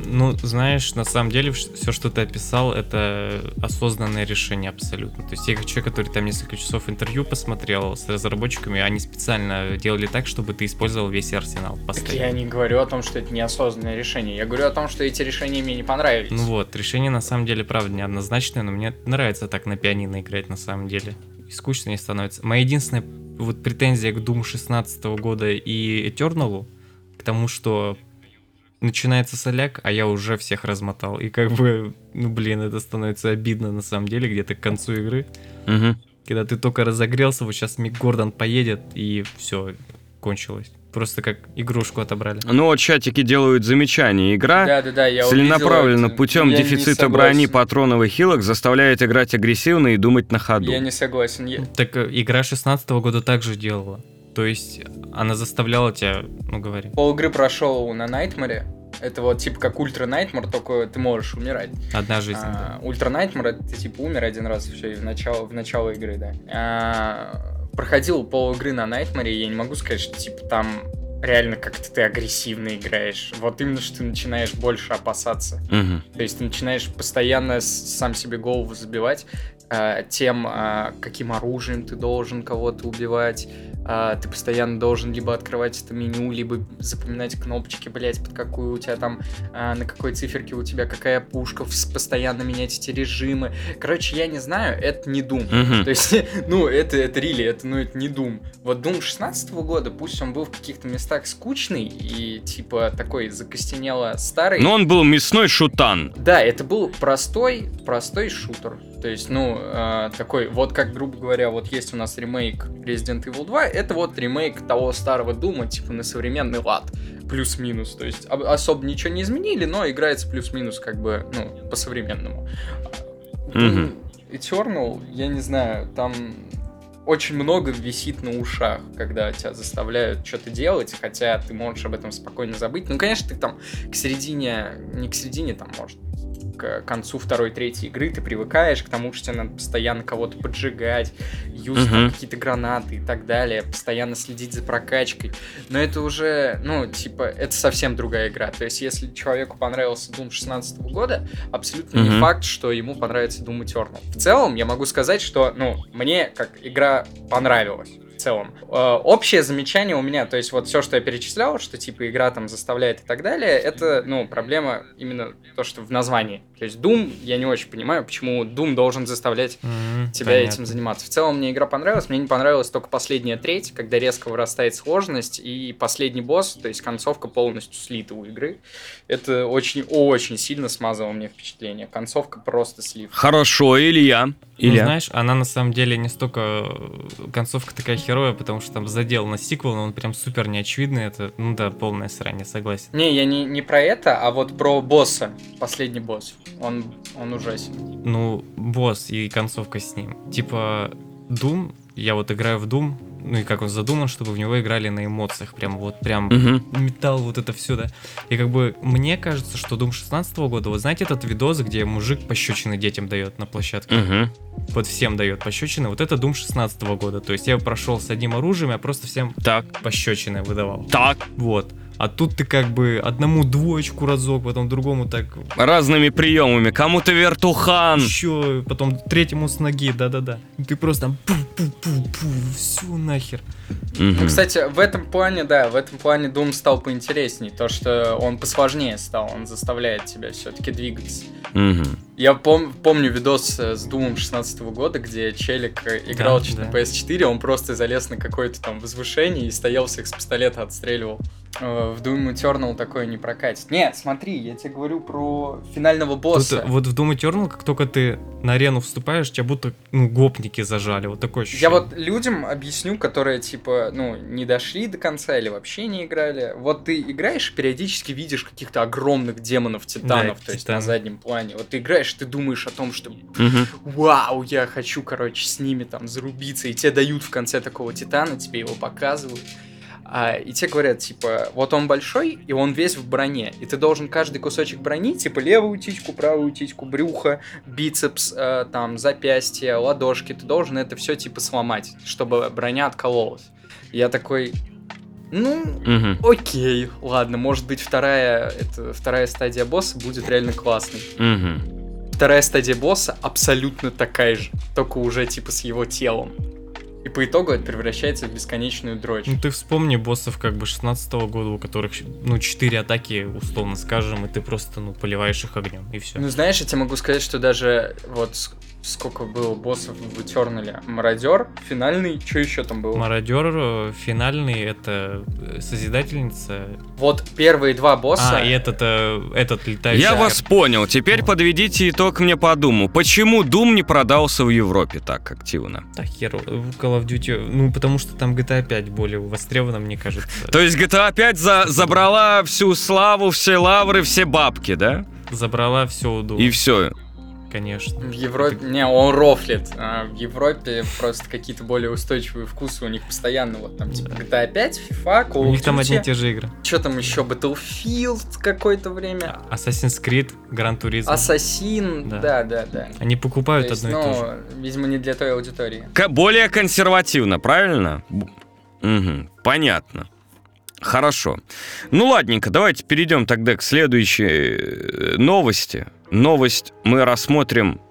Ну, знаешь, на самом деле все, что ты описал, это осознанное решение абсолютно. То есть я как человек, который там несколько часов интервью посмотрел с разработчиками, они специально делали так, чтобы ты использовал весь арсенал Так постоянно. я не говорю о том, что это неосознанное решение. Я говорю о том, что эти решения мне не понравились. Ну вот, решение на самом деле, правда, неоднозначное, но мне нравится так на пианино играть на самом деле. И скучно не становится. Моя единственная вот претензия к Doom 16 года и Eternal к тому, что начинается соляк, а я уже всех размотал. И как бы, ну блин, это становится обидно на самом деле где-то к концу игры. Мгм. Когда ты только разогрелся, вот сейчас Мик Гордон поедет, и все, кончилось. Просто как игрушку отобрали. Ну вот чатики делают замечания. Игра Да, да, да, я целенаправленно увидел путем Я дефицита брони, патронов и хилок заставляет играть агрессивно и думать на ходу. Я не согласен. Я- Так э, игра 16 года также делала. То есть она заставляла тебя, ну говори. Пол игры прошел на Nightmare. Это вот типа как Ultra Nightmare, только ты можешь умирать. Одна жизнь, да. А, Ultra Nightmare, это ты типа умер один раз, все, и в начало, в начало игры, да. А, проходил пол игры на Nightmare, я не могу сказать, что типа там реально как-то ты агрессивно играешь. Вот именно, что ты начинаешь больше опасаться. Мгм. То есть ты начинаешь постоянно сам себе голову забивать а, тем, а, каким оружием ты должен кого-то убивать. А, ты постоянно должен либо открывать это меню, либо запоминать кнопочки, блять, под какую у тебя там, а, на какой циферке у тебя какая пушка, постоянно менять эти режимы. Короче, я не знаю, это не Doom. Мгм. То есть, ну, это, это рили, это, ну, это не Doom. Вот Doom 16 года, пусть он был в каких-то местах скучный и, типа, такой закостенело старый. Но он был мясной шутан. Да, это был простой, простой шутер. То есть, ну, э, такой, вот как, грубо говоря, вот есть у нас ремейк Resident Evil 2, это вот ремейк того старого Дума, типа, на современный лад. Плюс-минус. То есть, об- особо ничего не изменили, но играется плюс-минус, как бы, ну, по-современному. Doom Eternal, я не знаю, там очень много висит на ушах, когда тебя заставляют что-то делать, хотя ты можешь об этом спокойно забыть. Ну, конечно, ты там к середине, не к середине, там, может, к концу второй, третьей игры ты привыкаешь к тому, что тебе надо постоянно кого-то поджигать, юзать Мгм. какие-то гранаты и так далее, постоянно следить за прокачкой. Но это уже, ну, типа, это совсем другая игра. То есть, если человеку понравился Doom 16 года, абсолютно не Мгм. факт, что ему понравится Doom Eternal. В целом, я могу сказать, что, ну, мне как игра понравилась. В целом. Э, общее замечание у меня, то есть вот все, что я перечислял, что типа игра там заставляет и так далее, это, ну, проблема именно то, что в названии. То есть Doom, я не очень понимаю, почему Doom должен заставлять Мгм, тебя понятно. этим заниматься. В целом мне игра понравилась, мне не понравилась только последняя треть, когда резко вырастает сложность, и последний босс, то есть концовка полностью слита у игры. Это очень-очень сильно смазало мне впечатление. Концовка просто слив. Хорошо, Илья. Ну, Илья. знаешь, она на самом деле не столько э, концовка такая херовая, потому что там задел на сиквел, но он прям супер неочевидный. Это, ну да, полное срань, согласен. Не, я не, не про это, а вот про босса, последний босс. Он, он ужасен. Ну, босс и концовка с ним. Типа, Doom, я вот играю в Doom, ну и как он задуман, чтобы в него играли на эмоциях, прям вот прям Мгм. металл, вот это все, да. И как бы мне кажется, что Doom 16 года, вот знаете этот видос, где мужик пощечины детям дает на площадке? Мгм. Вот всем дает пощечины, вот это Doom 16 года. То есть я прошел с одним оружием, я просто всем Так. пощечины выдавал. Так. Вот. А тут ты как бы одному двоечку разок, потом другому так Разными приемами. Кому-то вертухан. еще, потом третьему с ноги, да-да-да. Ты просто там пу-пу-пу-пу, все нахер. Мгм. Ну, кстати, в этом плане, да, в этом плане Doom стал поинтересней. То, что он посложнее стал, он заставляет тебя все-таки двигаться. Мгм. Я пом- помню видос с Думом 16 года, где челик э, играл Да, на да. PS4, он просто залез на какое-то там возвышение и стоял всех с пистолета отстреливал. Э, В Doom Eternal такое не прокатит. Нет, смотри, я тебе говорю про финального Тут, босса. вот в Doom Eternal, как только ты на арену вступаешь, тебя будто ну, гопники зажали. Вот такое ощущение. Я вот людям объясню, которые, типа, ну, не дошли до конца или вообще не играли. Вот ты играешь, и периодически видишь каких-то огромных демонов, титанов, Да, то есть титаны. на заднем плане. Вот ты играешь, ты думаешь о том, что Мгм. вау, я хочу, короче, с ними там зарубиться, и тебе дают в конце такого титана, тебе его показывают. А, и тебе говорят, типа, вот он большой, и он весь в броне. И ты должен каждый кусочек брони, типа левую титьку, правую титьку, брюхо, бицепс, э, там, запястье, ладошки, ты должен это все, типа, сломать, чтобы броня откололась. Я такой, ну, Мгм. окей, ладно, может быть, вторая, это, вторая стадия босса будет реально классной. Мгм. Вторая стадия босса абсолютно такая же, только уже типа с его телом. И по итогу это превращается в бесконечную дрочь. Ну ты вспомни боссов как бы 16 года, у которых, ну, 4 атаки, условно скажем, и ты просто, ну, поливаешь их огнем, и все. Ну знаешь, я тебе могу сказать, что даже вот сколько было боссов в Eternal. Мародер, финальный, что еще там было? Мародер э, финальный, это э, Созидательница. Вот первые два босса. А, и этот, э, этот летающий. Я вас понял. Теперь подведите итог мне по Думу. Почему Дум не продался в Европе так активно? Да хер, Call of Duty, ну, потому что там GTA 5 более востребована, мне кажется. То есть GTA опять за- забрала всю славу, все лавры, все бабки, да? Забрала все у Doom, И все. Конечно. В Европе... Не, он рофлит. А в Европе просто какие-то более устойчивые вкусы у них постоянно. Вот там типа GTA 5, FIFA, Call У них там одни и те же игры. Что там еще? Battlefield какое-то время. Assassin's Creed, Gran Turismo. Ассасин. Да. Да, да. Они покупают одно и то же. ну, видимо, не для той аудитории. Более консервативно, правильно? Мгм, понятно. Хорошо. Ну ладненько, давайте перейдем тогда к следующей э, новости. Новость мы рассмотрим.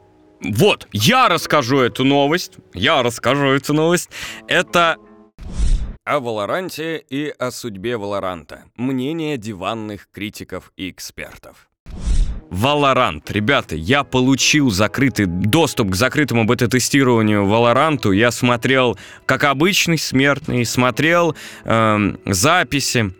Вот, я расскажу эту новость. Я расскажу эту новость. Это о Валоранте и о судьбе Валоранта. Мнение диванных критиков и экспертов. Valorant. Ребята, я получил закрытый доступ к закрытому бета-тестированию Valorant. Я смотрел, как обычный смертный, смотрел эм, записи.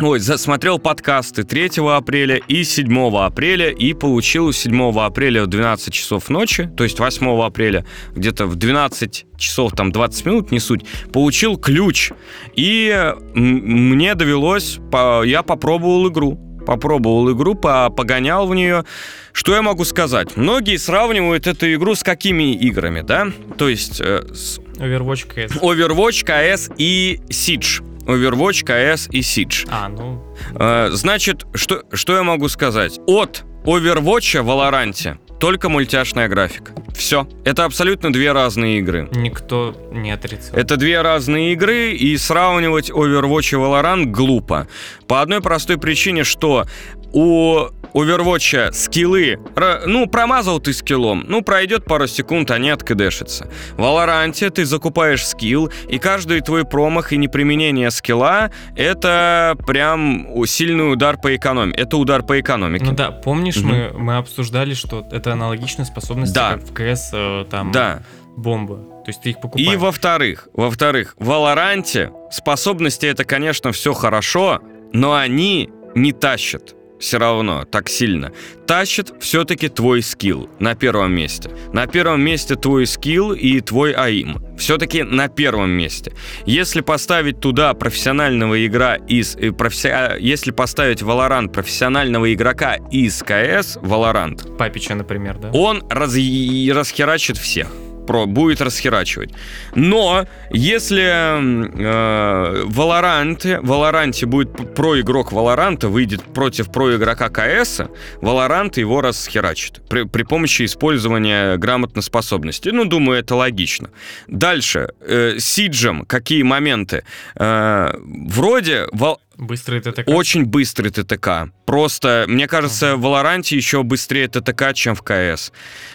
Ой, за- смотрел подкасты 3 апреля и 7 апреля и получил 7 апреля в 12 часов ночи, то есть 8 апреля, где-то в 12 часов, там 20 минут, не суть, получил ключ. И мне довелось, я попробовал игру. Попробовал игру, по- погонял в нее. Что я могу сказать? Многие сравнивают эту игру с какими играми, да? То есть э, с Overwatch CS. Overwatch, CS и Siege. Overwatch, CS и Siege. А, ну, Э, значит, что, что я могу сказать? От Overwatch в Valorant только мультяшная графика. Все. Это абсолютно две разные игры. никто не отрицал. Это две разные игры, и сравнивать Overwatch и Valorant глупо. По одной простой причине, что у Overwatch скиллы, ра- ну, промазал ты скиллом, ну, пройдет пару секунд, они откидешатся. В Valorant ты закупаешь скилл, и каждый твой промах и неприменение скилла — это прям сильный удар по экономике. Это удар по экономике. Ну да, помнишь, Мгм. мы, мы обсуждали, что это аналогичная способность, Да. как в КС, э, там, Да. бомба. То есть ты их покупаешь. И во-вторых, во-вторых, в Валоранте способности это, конечно, все хорошо, но они не тащат все равно так сильно. Тащит все-таки твой скилл на первом месте. На первом месте твой скилл и твой аим. Все-таки на первом месте. Если поставить туда профессионального игра из... э, професси- а, Если поставить Valorant профессионального игрока из КС, Valorant, Папича, например, да? он раз... расхерачит всех. Про, будет расхерачивать. Но если э, Valorant, Valorant будет про игрок Валоранта выйдет против про игрока КС, Valorant его расхерачит при, при помощи использования грамотно способностей. Ну, думаю, это логично. Дальше. Э, Сиджем, какие моменты? Э, вроде... Вал... Быстрый ТТК. Очень быстрый ТТК. Просто, мне кажется, в Валоранте еще быстрее ТТК, чем в КС.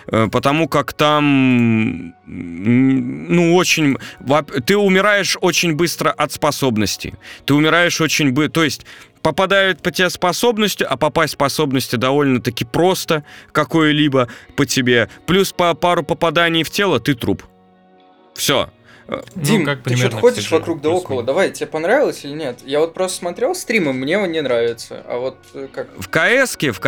Э, потому как там, ну, очень... Ты умираешь очень быстро от способностей. Ты умираешь очень быстро... То есть попадают по тебе способностью, а попасть способности довольно-таки просто какое-либо по тебе. Плюс по пару попаданий в тело ты труп. Все. Дим, ну, как ты что-то ходишь вокруг да около. Давай, тебе понравилось или нет? Я вот просто смотрел стримы, мне он не нравится. А вот э, как? В КСке, в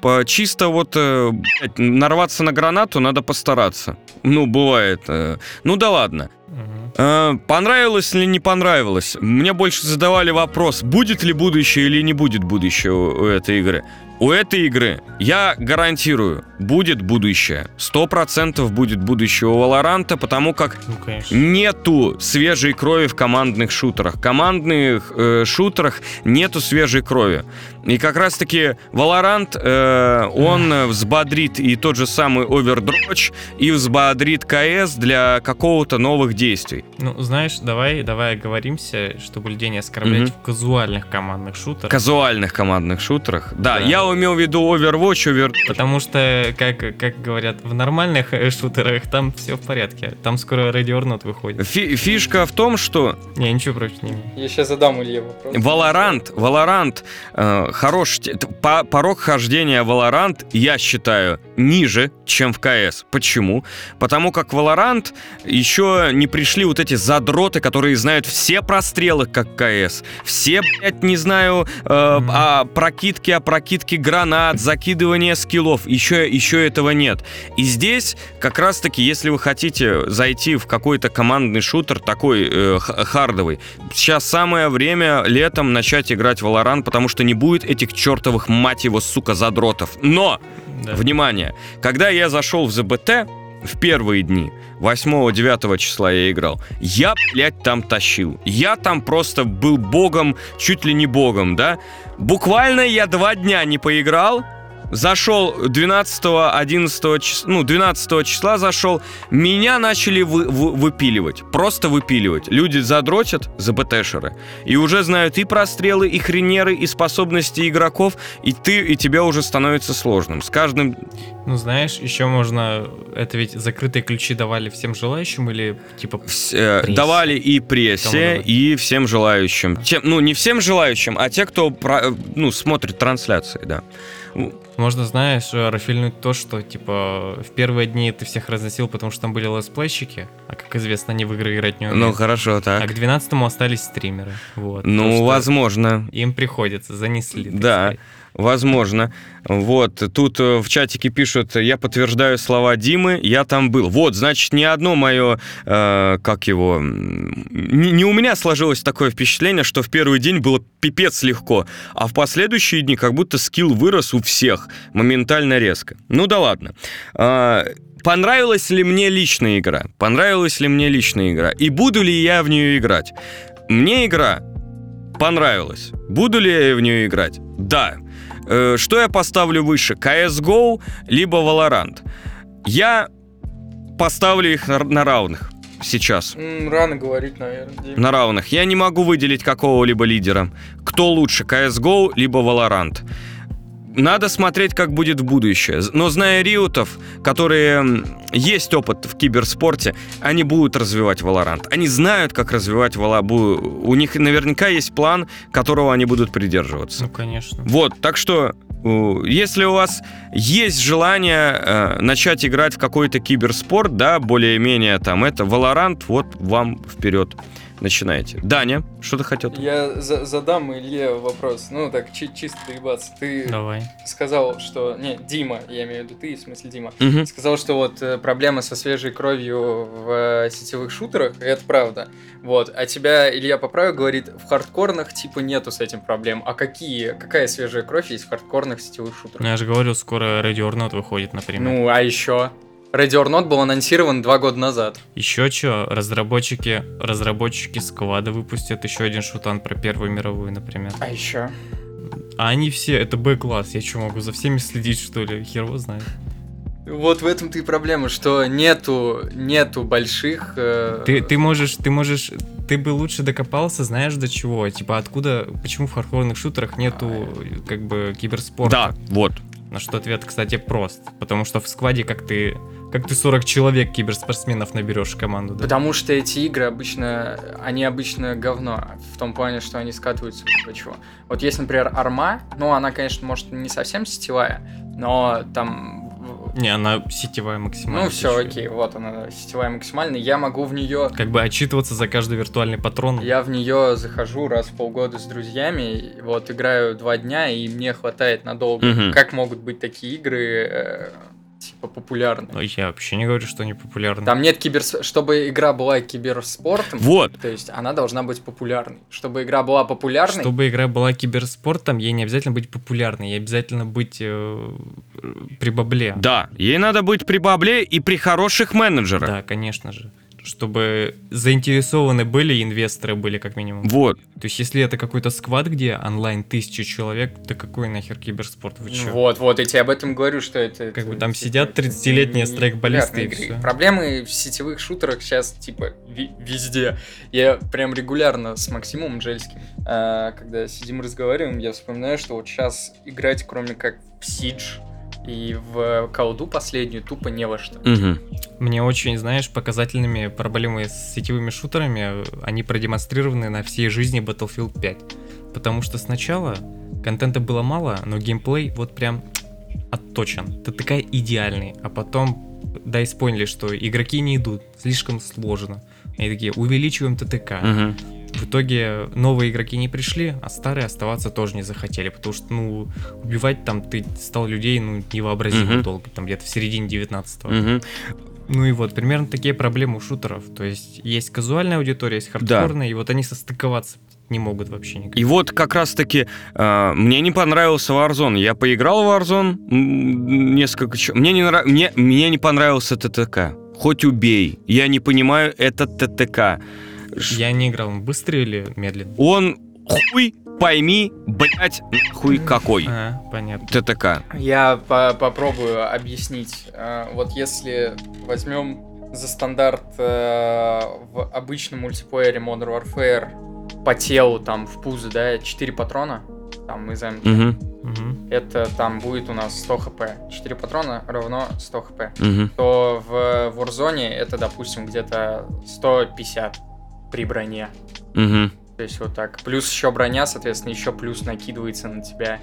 по, чисто вот э, блядь, нарваться на гранату надо постараться. Ну, бывает. Э. Ну да ладно. Угу. Понравилось или не понравилось? Мне больше задавали вопрос, будет ли будущее или не будет будущее у этой игры. У этой игры, я гарантирую, будет будущее. Сто процентов будет будущее у Валоранта, потому как ну, нету свежей крови в командных шутерах. В командных э, шутерах нету свежей крови. И как раз-таки Valorant, э, он взбодрит и тот же самый Overwatch, и взбодрит КС для какого-то новых действий. Ну, знаешь, давай, давай оговоримся, чтобы людей не оскорблять mm-hmm. в казуальных командных шутерах. Казуальных командных шутерах. Да, да. я имел в виду Overwatch, Over... Потому что, как, как говорят, в нормальных э, шутерах там все в порядке. Там скоро Not выходит. Фи фишка в том, что... Не, ничего против не Я сейчас задам Илье вопрос. Valorant, Valorant э, хорош... По порог хождения Valorant, я считаю, ниже, чем в CS. Почему? Потому как Valorant еще не пришли вот эти задроты, которые знают все прострелы, как CS. Все, блядь, не знаю, э, mm-hmm. а прокидки, а прокидки гранат, закидывание скиллов. Еще, еще этого нет. И здесь, как раз-таки, если вы хотите зайти в какой-то командный шутер, такой э, хардовый, сейчас самое время летом начать играть в Valorant, потому что не будет этих чертовых, мать его, сука, задротов. Но, да. внимание, когда я зашел в ЗБТ, в первые дни, 8-9 числа я играл, я, блядь, там тащил. Я там просто был богом, чуть ли не богом, да? Буквально я два дня не поиграл, зашел 12-11 числа, ну, 12 числа зашел, меня начали вы, вы, выпиливать, просто выпиливать. Люди задротят за БТшеры, и уже знают и прострелы, и хренеры, и способности игроков, и ты, и тебе уже становится сложным. С каждым... Ну, знаешь, еще можно... Это ведь закрытые ключи давали всем желающим или типа... Вс, э, давали и прессе, и всем желающим. Тем, ну, не всем желающим, а те, кто про, ну, смотрит трансляции, да. Можно, знаешь, рафильнуть то, что, типа, в первые дни ты всех разносил, потому что там были летсплейщики, а, как известно, они в игры играть не умеют. Ну, хорошо, так. А к 12 остались стримеры. Вот, ну, возможно. Им приходится, занесли. Да. Сказать. Возможно. Вот, тут э, в чатике пишут, я подтверждаю слова Димы, я там был. Вот, значит, не одно мое, э, как его, не, не у меня сложилось такое впечатление, что в первый день было пипец легко, а в последующие дни как будто скилл вырос у всех моментально резко. Ну да ладно. Э, понравилась ли мне личная игра? Понравилась ли мне личная игра? И буду ли я в нее играть? Мне игра понравилась. Буду ли я в нее играть? Да. Э, что я поставлю выше, CSGO либо Valorant? Я поставлю их на, на равных сейчас. Рано говорить, наверное. На равных. Я не могу выделить какого-либо лидера. Кто лучше, CSGO либо Valorant? Надо смотреть, как будет в будущее. Но зная риутов, которые есть опыт в киберспорте, они будут развивать Valorant. Они знают, как развивать Valorant. У них наверняка есть план, которого они будут придерживаться. Ну, конечно. Вот, так что если у вас есть желание э, начать играть в какой-то киберспорт, да, более-менее там это, Valorant, вот вам вперед начинаете. Даня, что ты хотел? Я за задам Илье вопрос. Ну, так, чи чисто доебаться. Ты Давай. сказал, что... Не, Дима, я имею в виду ты, в смысле Дима. Угу. Сказал, что вот э, проблема со свежей кровью в э, сетевых шутерах, и это правда. Вот. А тебя Илья поправил, говорит, в хардкорных типа нету с этим проблем. А какие? Какая свежая кровь есть в хардкорных сетевых шутерах? Ну, я же говорил, скоро Radio or Not выходит, например. Ну, а еще? Ready or Not был анонсирован два года назад. Еще что, разработчики, разработчики склада выпустят еще один шутан про Первую мировую, например. А еще? А они все, это Б-класс, я что, могу за всеми следить, что ли? Хер его знает. Вот в этом-то и проблема, что нету, нету больших... э, Ты, ты можешь, ты можешь, ты бы лучше докопался, знаешь, до чего? Типа, откуда, почему в хардкорных шутерах нету, как бы, киберспорта? Да, вот. На что ответ, кстати, прост. Потому что в скваде, как ты, как ты 40 человек киберспортсменов наберешь в команду, да? Потому что эти игры обычно, они обычно говно, в том плане, что они скатываются в чего. Вот есть, например, Арма, ну, она, конечно, может, не совсем сетевая, но там... Не, она сетевая максимально. Ну, все, еще. окей, вот она, сетевая максимальная, я могу в нее... Как бы отчитываться за каждый виртуальный патрон. Я в нее захожу раз в полгода с друзьями, вот играю два дня, и мне хватает надолго. Мгм. Как могут быть такие игры, э, типа, популярны? Но я вообще не говорю, что они популярны. Там нет киберс... Чтобы игра была киберспортом, Вот. то есть она должна быть популярной. Чтобы игра была популярной, Чтобы игра была киберспортом, ей не обязательно быть популярной, ей обязательно быть э, при бабле. Да, ей надо быть при бабле и при хороших менеджерах. Да, конечно же. Чтобы заинтересованы были, инвесторы были как минимум. Вот. То есть, если это какой-то сквад, где онлайн тысячи человек, то какой нахер киберспорт? Вы чё? Вот, вот, я тебе об этом говорю, что это... Как это, бы там типа, сидят это 30-летние не- страйкболисты и всё. Проблемы в сетевых шутерах сейчас, типа, везде. Я прям регулярно с Максимом Джельским, а, когда сидим разговариваем, я вспоминаю, что вот сейчас играть, кроме как в Siege и в колду последнюю, тупо не во что. Мгм. Мне очень, знаешь, показательными проблемы с сетевыми шутерами, они продемонстрированы на всей жизни Battlefield 5. Потому что сначала контента было мало, но геймплей вот прям отточен. Ты такая идеальный. А потом, да, и поняли, что игроки не идут, слишком сложно. Они такие, увеличиваем ТТК. Мгм. В итоге новые игроки не пришли, а старые оставаться тоже не захотели, потому что, ну, убивать там ты стал людей, ну, невообразимо Мгм. долго, там где-то в середине 19-го. Мгм. Ну и вот, примерно такие проблемы у шутеров. То есть есть казуальная аудитория, есть хардкорная, и вот они состыковаться не могут вообще никак. И вот как раз-таки э, мне не понравился Warzone. Я поиграл в Warzone несколько... Мне не, нрав... мне, мне не понравился ТТК. Хоть убей. Я не понимаю этот ТТК. Ш- Я не играл, он быстрый или медленный? Он хуй пойми, блять, хуй какой. А, понятно. ТТК. Я по- попробую объяснить. А, Вот если возьмем за стандарт э, в обычном мультиплеере Modern Warfare по телу, там, в пузо, да, 4 патрона, там, из МК, Мгм. это там будет у нас 100 хп. 4 патрона равно 100 хп. мгм. То в Warzone это, допустим, где-то 150 при броне. Мгм. То есть вот так. Плюс еще броня, соответственно, еще плюс накидывается на тебя.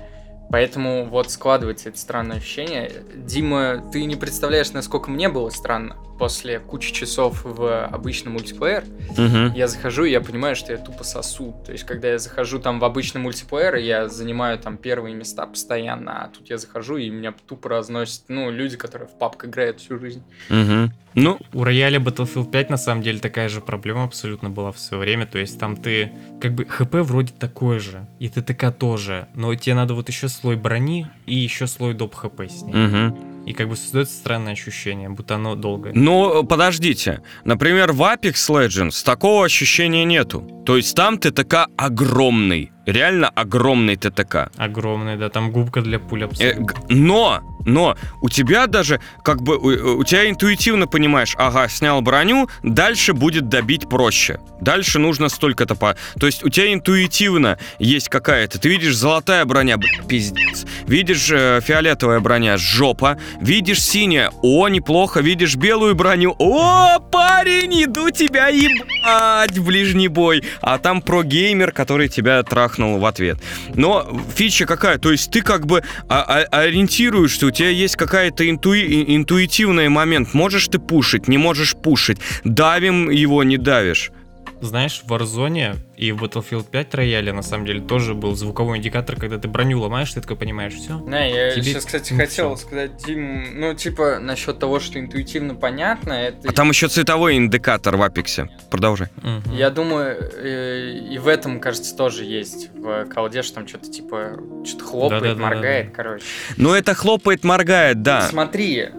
Поэтому вот складывается это странное ощущение. Дима, ты не представляешь, насколько мне было странно. После кучи часов в обычный мультиплеер, Мгм. я захожу, и я понимаю, что я тупо сосу. То есть, когда я захожу там в обычный мультиплеер, я занимаю там первые места постоянно, а тут я захожу, и меня тупо разносят, ну, люди, которые в папк играют всю жизнь. Мгм. Ну, У рояля Battlefield 5 на самом деле такая же проблема абсолютно была в свое время. То есть там ты, как бы, ХП вроде такой же, и ТТК тоже, но тебе надо вот еще слой брони и еще слой доп ХП с ней. мгм. И как бы создается странное ощущение, будто оно долгое. Но подождите, например, в Apex Legends такого ощущения нету. То есть там ТТК огромный, реально огромный ТТК. Огромное, да, там губка для пуль Э, абсолютно. г- Но, но у тебя даже как бы у, у тебя интуитивно понимаешь, ага, снял броню, дальше будет добить проще. Дальше нужно столько-то по. То есть у тебя интуитивно есть какая-то. Ты видишь золотая броня, бля, пиздец. Видишь э, фиолетовая броня, жопа. Видишь синяя, о, неплохо. Видишь белую броню, о, парень, иду тебя ебать в ближний бой. А там про геймер, который тебя трахнул в ответ. Но фича какая? То есть ты как бы а- а- ориентируешься, у тебя есть какая-то интуи- интуитивный момент. Можешь ты пушить, не можешь пушить. Давим его, не давишь. Знаешь, в Warzone и в Battlefield 5 рояле на самом деле тоже был звуковой индикатор, когда ты броню ломаешь, ты такой понимаешь, все. Не, я Тебе- сейчас, кстати, ну, хотел всё. сказать, Дим, ну, типа, насчет того, что интуитивно понятно, это... А там еще цветовой индикатор в Апексе. Продолжай. Я думаю, э, и в этом, кажется, тоже есть в колде, что там что-то типа что-то хлопает, моргает, короче. Ну это хлопает, моргает, да. Смотри,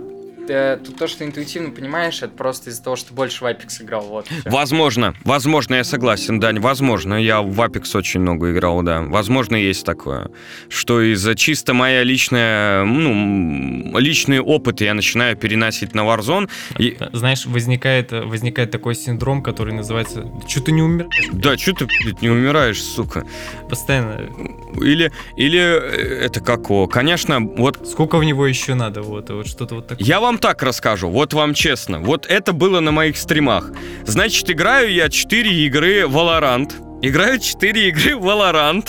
э, тут то, что интуитивно понимаешь, это просто из-за того, что больше в Apex играл. Вот. Возможно, возможно, я согласен, Дань, возможно, я в Apex очень много играл, да, возможно, есть такое, что из-за чисто моя личная, ну, м, личный опыт я начинаю переносить на Warzone, и, Знаешь, возникает, возникает такой синдром, который называется «Чё ты не умираешь?» да, что ты, блядь, не умираешь, сука, Постоянно. или, или, э, это как его, конечно, вот Сколько в него еще надо? Вот, вот что-то вот такое. Я вам так расскажу, вот вам честно. Вот это было на моих стримах. Значит, играю я 4 игры Valorant. Играю 4 игры Valorant.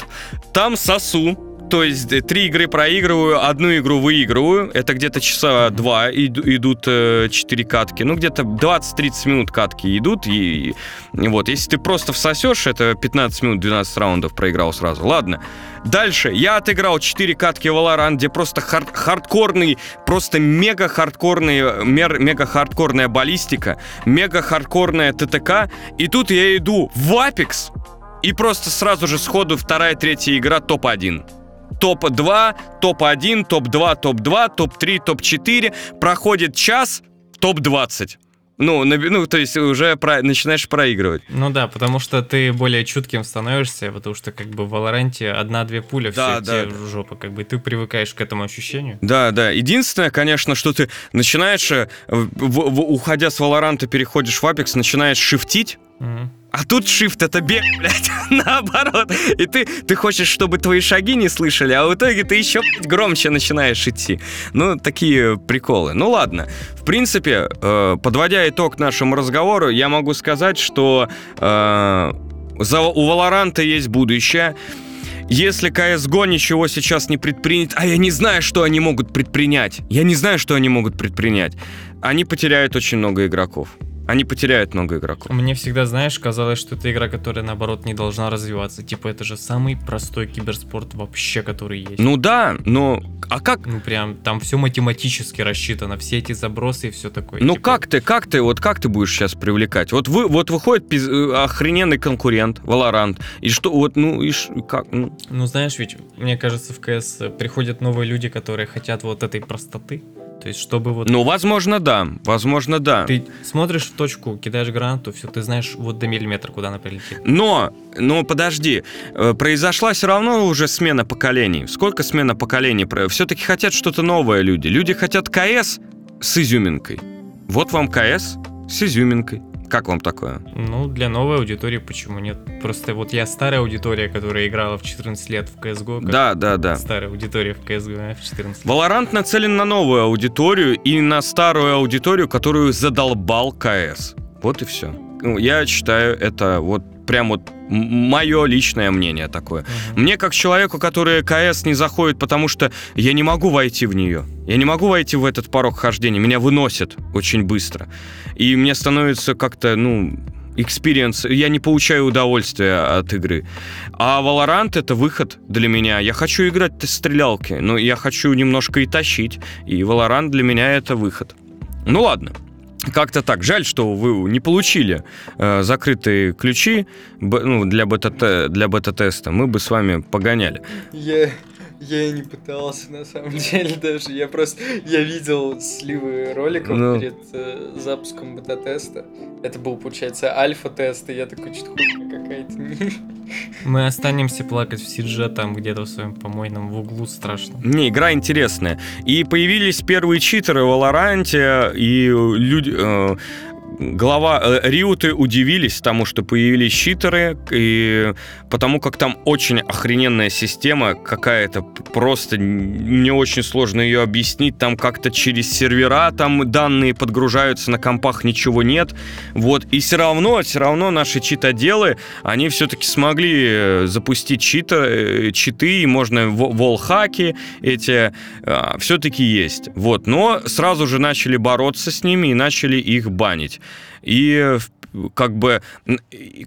Там сосу. То есть э, три игры проигрываю, одну игру выигрываю. Это где-то часа два иду- идут э, 4 катки. Ну, где-то 20-30 минут катки идут. И, и вот, если ты просто всосешь, это 15 минут, 12 раундов проиграл сразу. Ладно. Дальше. Я отыграл 4 катки Valorant, где просто хар- хардкорный, просто мега-хардкорный, мер- мега-хардкорная баллистика, мега-хардкорная ТТК. И тут я иду в Apex, и просто сразу же сходу вторая, третья игра топ-1. Топ-2, топ-1, топ-2, топ-2, топ-3, топ-4. Проходит час, топ-20. Ну, ну, то есть уже про- начинаешь проигрывать. Ну да, потому что ты более чутким становишься, потому что как бы в Валоранте одна-две пули, Да, все да, тебе в жопу, как бы ты привыкаешь к этому ощущению. Да, да. Единственное, конечно, что ты начинаешь, э, в- в- уходя с Валоранта, переходишь в Apex, начинаешь шифтить, Мгм. А тут shift это бег, блядь, наоборот. И ты, ты хочешь, чтобы твои шаги не слышали, а в итоге ты еще блядь, громче начинаешь идти. Ну, такие приколы. Ну ладно. В принципе, э, подводя итог нашему разговору, я могу сказать, что э, за, у Валоранта есть будущее. Если CSGO ничего сейчас не предпринят, а я не знаю, что они могут предпринять. Я не знаю, что они могут предпринять. Они потеряют очень много игроков. Они потеряют много игроков. Мне всегда, знаешь, казалось, что это игра, которая, наоборот, не должна развиваться. Типа, это же самый простой киберспорт вообще, который есть. Ну да, но а как? Ну, прям, там все математически рассчитано, все эти забросы и все такое. Ну Типа, как ты, как ты, вот как ты будешь сейчас привлекать? Вот вы, вот выходит пиз- э, охрененный конкурент, Valorant, и что, вот, ну и ш- как, ну, Ну, знаешь, ведь, мне кажется, в КС приходят новые люди, которые хотят вот этой простоты. То есть, чтобы вот ну, возможно, да, возможно, да. ты смотришь в точку, кидаешь гранату, все, ты знаешь вот до миллиметра, куда она прилетит. Но, но подожди, э, произошла все равно уже смена поколений. Сколько смена поколений? Все-таки хотят что-то новое люди. Люди хотят КС с изюминкой. Вот вам КС с изюминкой. Как вам такое? Ну, для новой аудитории почему нет? Просто вот я старая аудитория, которая играла в 14 лет в CSGO. Да, да, да. Старая аудитория в CSGO в 14 лет. Valorant нацелен на новую аудиторию и на старую аудиторию, которую задолбал КС. Вот и все. Я считаю, это вот прям вот мое личное мнение такое. Мне как человеку, который КС не заходит, потому что я не могу войти в нее. Я не могу войти в этот порог вхождения. Меня выносит очень быстро. И мне становится как-то, ну, experience, я не получаю удовольствия от игры. А Valorant это выход для меня. Я хочу играть в стрелялки, но я хочу немножко и тащить. И Valorant для меня это выход. Ну ладно. Как-то так. Жаль, что вы не получили э, закрытые ключи ну, для, бета для бета-теста. Мы бы с вами погоняли. Я, я и не пытался, на самом деле, даже. Я просто, я видел сливы роликов Ну. перед э, запуском бета-теста. Это был, получается, альфа-тест, и я такой, что-то хуйня какая-то. Мы останемся плакать в Сидже там где-то в своем помойном в углу страшно. Не, игра интересная. И появились первые читеры в Валоранте, и люди... э, глава э, Риуты удивились тому, что появились читеры, и потому как там очень охрененная система какая-то, просто мне очень сложно ее объяснить, там как-то через сервера там данные подгружаются, на компах ничего нет, вот, и все равно, все равно наши читоделы, они все-таки смогли э, запустить чита, э, читы, и можно во- волхаки эти все-таки есть. Вот, но сразу же начали бороться с ними и начали их банить. И как бы,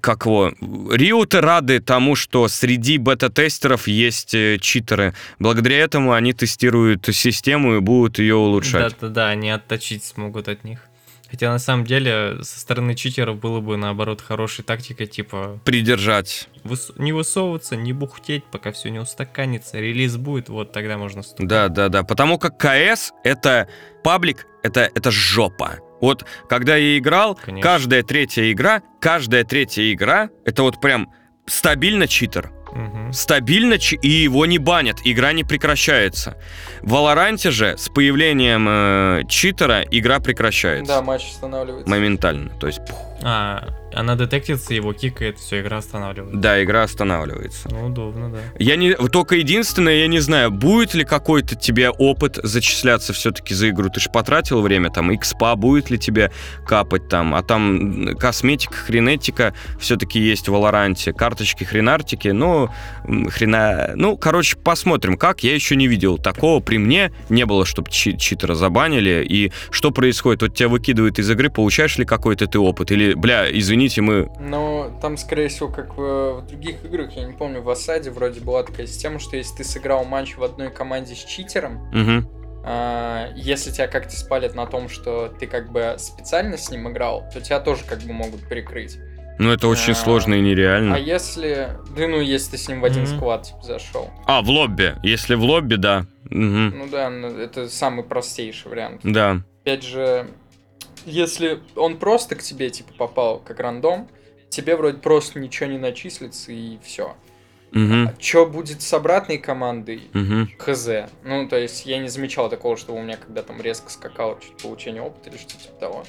как его, риуты рады тому, что среди бета-тестеров есть э, читеры. Благодаря этому они тестируют систему и будут ее улучшать. Да-да-да, они отточить смогут от них. Хотя на самом деле со стороны читеров было бы наоборот хорошей тактикой, типа Придержать. выс- не высовываться, не бухтеть, пока все не устаканится, релиз будет, вот тогда можно стукать. Да, да, да. Потому как КС это паблик это, это жопа. Вот когда я играл, Конечно. каждая третья игра, каждая третья игра, это вот прям стабильно читер. Мгм. Стабильно, и его не банят, игра не прекращается. В Валоранте же с появлением э, читера игра прекращается. Да, матч останавливается. Моментально. То есть, пух, А, она детектится, его кикает, все, игра останавливается. да, игра останавливается. Ну, удобно, да. Я не, только единственное, я не знаю, будет ли какой-то тебе опыт зачисляться все-таки за игру. Ты же потратил время, там, экспа, будет ли тебе капать там, а там косметика, хренетика все-таки есть в Валоранте, карточки, хренартики, ну, хрена... Ну, короче, посмотрим, как. Я еще не видел такого. При мне не было, чтобы читера забанили. И что происходит? Вот тебя выкидывают из игры, получаешь ли какой-то ты опыт? Или, бля, извините, мы... Но там, скорее всего, как в, в других играх, я не помню, в Осаде вроде была такая система, что если ты сыграл матч в одной команде с читером, Мгм. а, если тебя как-то спалят на том, что ты как бы специально с ним играл, то тебя тоже как бы могут перекрыть. Ну, это очень А, сложно и нереально. А если... Да ну, если ты с ним в один Мгм. сквад, типа, зашел. А, в лобби. Если в лобби, да. Мгм. Ну да, ну, это самый простейший вариант. Да. Опять же, если он просто к тебе, типа, попал как рандом, тебе вроде просто ничего не начислится и все. Мгм. Что будет с обратной командой? Мгм. Хз. Ну, то есть я не замечал такого, что у меня когда там резко скакало чуть получение опыта или что-то типа того.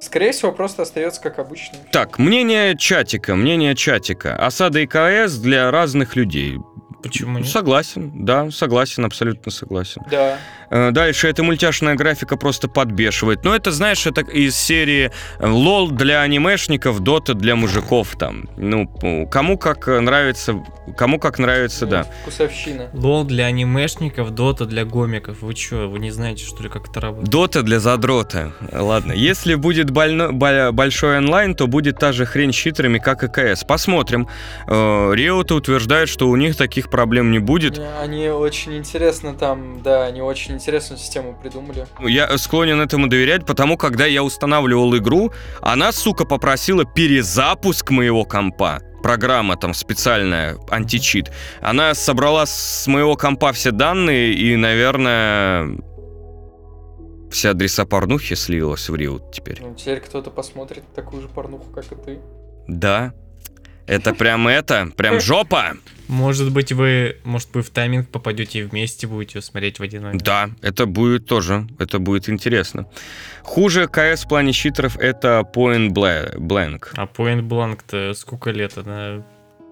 Скорее всего, просто остается как обычно. Так, мнение чатика, мнение чатика. Осада и КС для разных людей. Почему нет? Согласен, да, согласен, абсолютно согласен. Да. Э, Дальше, эта мультяшная графика просто подбешивает. Но это, знаешь, это из серии э, лол для анимешников, дота для мужиков там. Ну, кому как нравится, кому как нравится, да. Вкусовщина. Лол для анимешников, дота для гомиков. Вы чё, вы не знаете, что ли, как это работает? Дота для задрота. Ладно, если будет больно- бо- большой онлайн, то будет та же хрень с читерами, как и КС. Посмотрим. Э, Риота утверждает, что у них таких проблем не будет. Они очень интересно там, да, они очень интересную систему придумали. Я склонен этому доверять, потому когда я устанавливал игру, она, сука, попросила перезапуск моего компа. Программа там специальная, античит. Она собрала с моего компа все данные и, наверное, все адреса порнухи слилась в Риот теперь. Ну, теперь кто-то посмотрит такую же порнуху, как и ты. Да. Это прям это, прям жопа. Может быть, вы, может, вы в тайминг попадете и вместе будете смотреть в один момент. Да, это будет тоже, это будет интересно. Хуже КС в плане читеров это Point Bla- Blank. А Point Blank-то сколько лет? Она,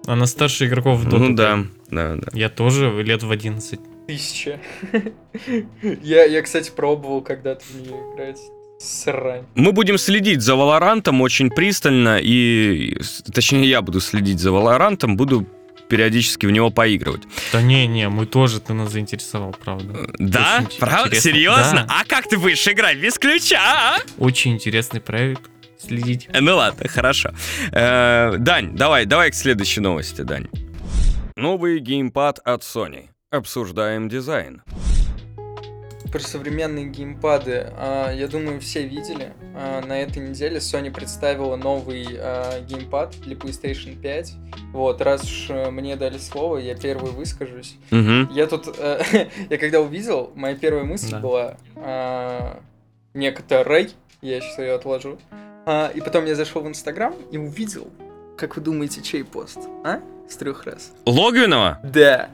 она старше игроков в Dota. Ну да, да, да. Я тоже лет в 11. Тысяча. я, я, кстати, пробовал когда-то в нее играть. Срань. Мы будем следить за Валорантом очень пристально, и, точнее, я буду следить за Валорантом, буду периодически в него поигрывать. Да не-не, мы тоже, ты нас заинтересовал, правда. Да? Очень Правда? интересно. Серьезно? Да. А как ты будешь играть без ключа? а? Очень интересный проект. Следите. Ну ладно, хорошо. Э, Дань, давай, давай к следующей новости, Дань. Новый геймпад от Sony. Обсуждаем дизайн. Про современные геймпады, а, я думаю, все видели. А, на этой неделе Sony представила новый а, геймпад для PlayStation 5. Вот, раз уж э, мне дали слово, я первый выскажусь. Мгм. Я тут, э, я когда увидел, моя первая мысль Да. была некоторой, я сейчас ее отложу. И потом я зашел в Инстаграм и увидел, как вы думаете, чей пост? А? С трех раз. Логвинова? Да.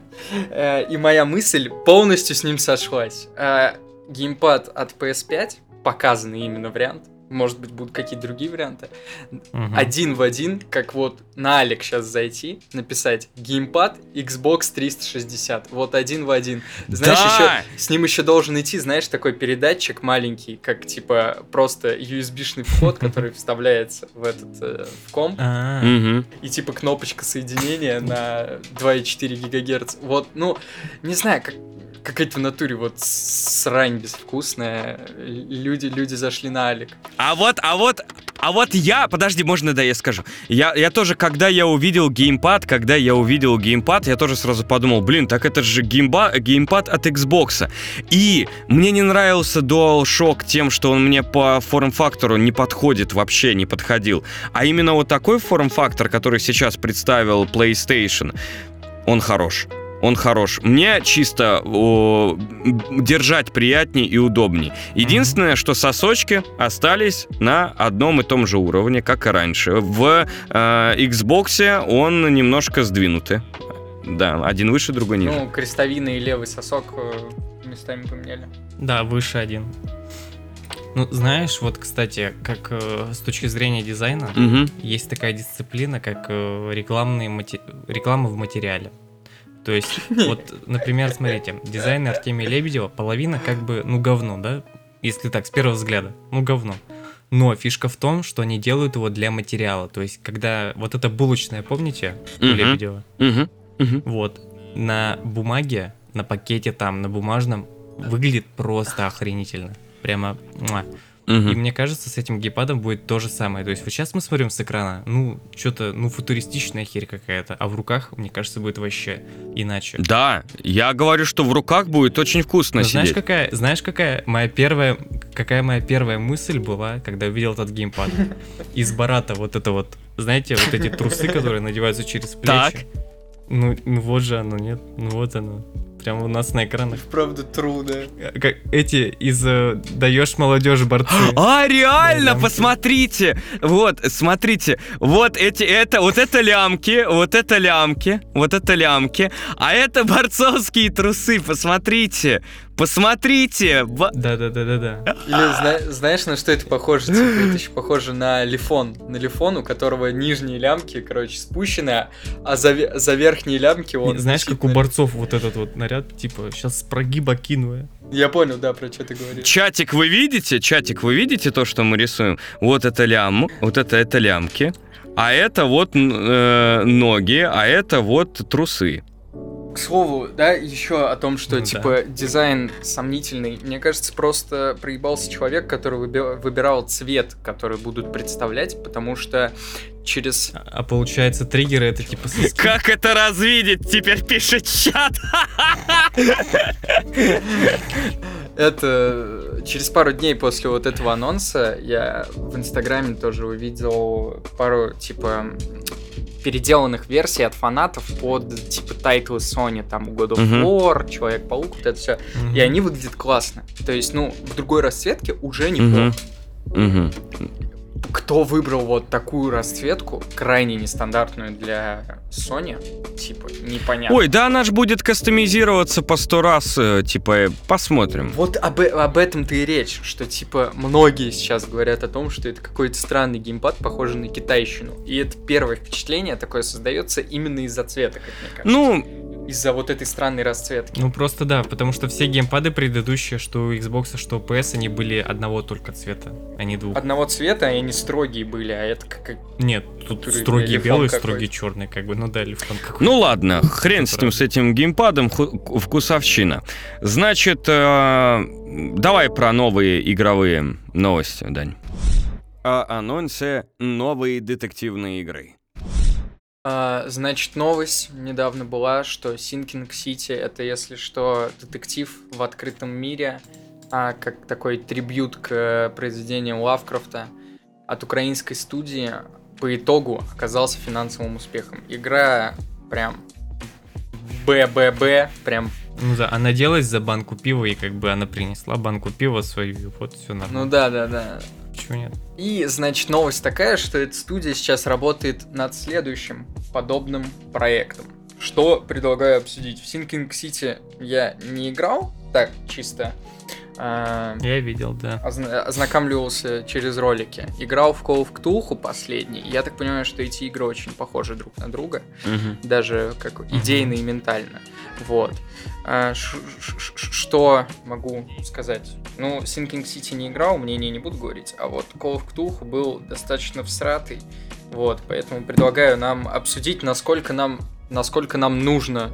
Э, И моя мысль полностью с ним сошлась. Э, Геймпад от PS5, показанный именно вариант, может быть, будут какие-то другие варианты, Мгм. один в один, как вот на Алик сейчас зайти, написать геймпад Xbox 360. Вот один в один. Знаешь, Да! еще с ним еще должен идти, знаешь, такой передатчик маленький, как типа просто USB-шный вход, который вставляется в этот э, в комп А, и типа кнопочка соединения на 2,4 гигагерц. Вот, ну, не знаю, как какая-то в натуре вот срань безвкусная. Люди, люди зашли на Алик. А вот, а вот, а вот я, подожди, можно да я скажу. Я, я тоже, когда я увидел геймпад, когда я увидел геймпад, я тоже сразу подумал, блин, так это же геймба, геймпад от Xbox. И мне не нравился DualShock тем, что он мне по форм-фактору не подходит, вообще не подходил. А именно вот такой форм-фактор, который сейчас представил PlayStation, он хорош. Он хорош. Мне чисто о, держать приятнее и удобнее. Единственное, что сосочки остались на одном и том же уровне, как и раньше. В э, Xbox он немножко сдвинутый. Да, один выше, другой ниже. Ну, крестовина и левый сосок э, местами поменяли. Да, выше один. Ну, знаешь, вот, кстати, как э, с точки зрения дизайна, Мгм. есть такая дисциплина, как э, рекламные мати- реклама в материале. То есть, вот, например, смотрите, дизайн Артемия Лебедева, половина как бы, ну, говно, да? Если так, с первого взгляда, ну, говно. Но фишка в том, что они делают его для материала. То есть, когда вот это булочная, помните, у. Лебедева? Вот. На бумаге, на пакете там, на бумажном, выглядит просто охренительно. Прямо. Муа. И мне кажется, с этим геймпадом будет то же самое. То есть вот сейчас мы смотрим с экрана, ну, что-то, ну, футуристичная херь какая-то, а в руках, мне кажется, будет вообще иначе. Да, я говорю, что в руках будет очень вкусно Но знаешь, сидеть. какая, знаешь, какая моя первая, какая моя первая мысль была, когда увидел этот геймпад? Из Барата вот это вот, знаете, вот эти трусы, которые надеваются через плечи. Так. Ну, ну вот же оно, нет? Ну вот оно. Прямо у нас на экранах. Правда, трудно. Как эти из э, даешь молодежи борцы. А, реально, Да, лямки. посмотрите! Вот, смотрите, вот эти, это, вот это лямки, вот это лямки, вот это лямки, а это борцовские трусы, посмотрите, посмотрите! Ба- Да-да-да-да-да. Или зна- знаешь, на что это похоже? Типа, это еще похоже на лифон. На лифон, у которого нижние лямки, короче, спущены, а за, за верхние лямки он... Не, Знаешь, как у борцов вот этот вот наряд, типа, сейчас с прогиба кину я. Я понял, да, про что ты говоришь. Чатик вы видите? Чатик, вы видите то, что мы рисуем? Вот это лям, вот это, это лямки, а это вот э, ноги, а это вот трусы. К слову, да, еще о том, что, Ну да. типа, дизайн сомнительный. Мне кажется, просто проебался человек, который выби- выбирал цвет, который будут представлять, потому что через... А, а получается, триггеры это типа соски. Как это развидеть? Теперь пишет чат. Это через пару дней после вот этого анонса я в Инстаграме тоже увидел пару, типа, переделанных версий от фанатов под, типа, тайтлы Sony, там, God of Мгм. War, Человек-паук, вот это все. Мгм. И они выглядят классно. То есть, ну, в другой расцветке уже неплохо. Мгм. Кто выбрал вот такую расцветку, крайне нестандартную для Sony, типа, непонятно. Ой, да она ж будет кастомизироваться по сто раз, э, типа, э, посмотрим. Вот об, об этом-то и речь, что типа многие сейчас говорят о том, что это какой-то странный геймпад, похожий на китайщину. И это первое впечатление такое создается именно из-за цвета, как мне кажется. Ну, Из-за вот этой странной расцветки. Ну просто да, потому что все геймпады предыдущие, что у Xbox, что у PS, они были одного только цвета, а не двух. Одного цвета, и они строгие были, а это как... Нет, тут Который строгий лифон белый, какой-то. строгий черный, как бы, ну да, лифон какой. ну ладно, хрен с ним, с этим геймпадом, ху- вкусовщина. Значит, э, давай про новые игровые новости, Дань. О анонсе новой детективной игры. А, значит, новость недавно была, что Sinking City это, если что, детектив в открытом мире, а, как такой трибют к произведениям Лавкрафта от украинской студии по итогу оказался финансовым успехом. Игра прям БББ, прям, Ну да, она делась за банку пива, и как бы она принесла банку пива свою, и вот все ну нормально. да, да, да. Чего нет? И, значит, новость такая, что эта студия сейчас работает над следующим подобным проектом. Что предлагаю обсудить? В Sinking City я не играл, так, чисто. А, Я видел, да. озна- ознакомливался через ролики. Играл в Call of Cthulhu последний. Я так понимаю, что эти игры очень похожи друг на друга. Мгм. Даже как идейно и ментально. Вот. А, ш- ш- ш- Что могу сказать? Ну, Sinking City не играл, мнение не буду говорить, а вот Call of Cthulhu был достаточно всратый, вот, поэтому предлагаю нам обсудить, насколько нам, насколько нам нужно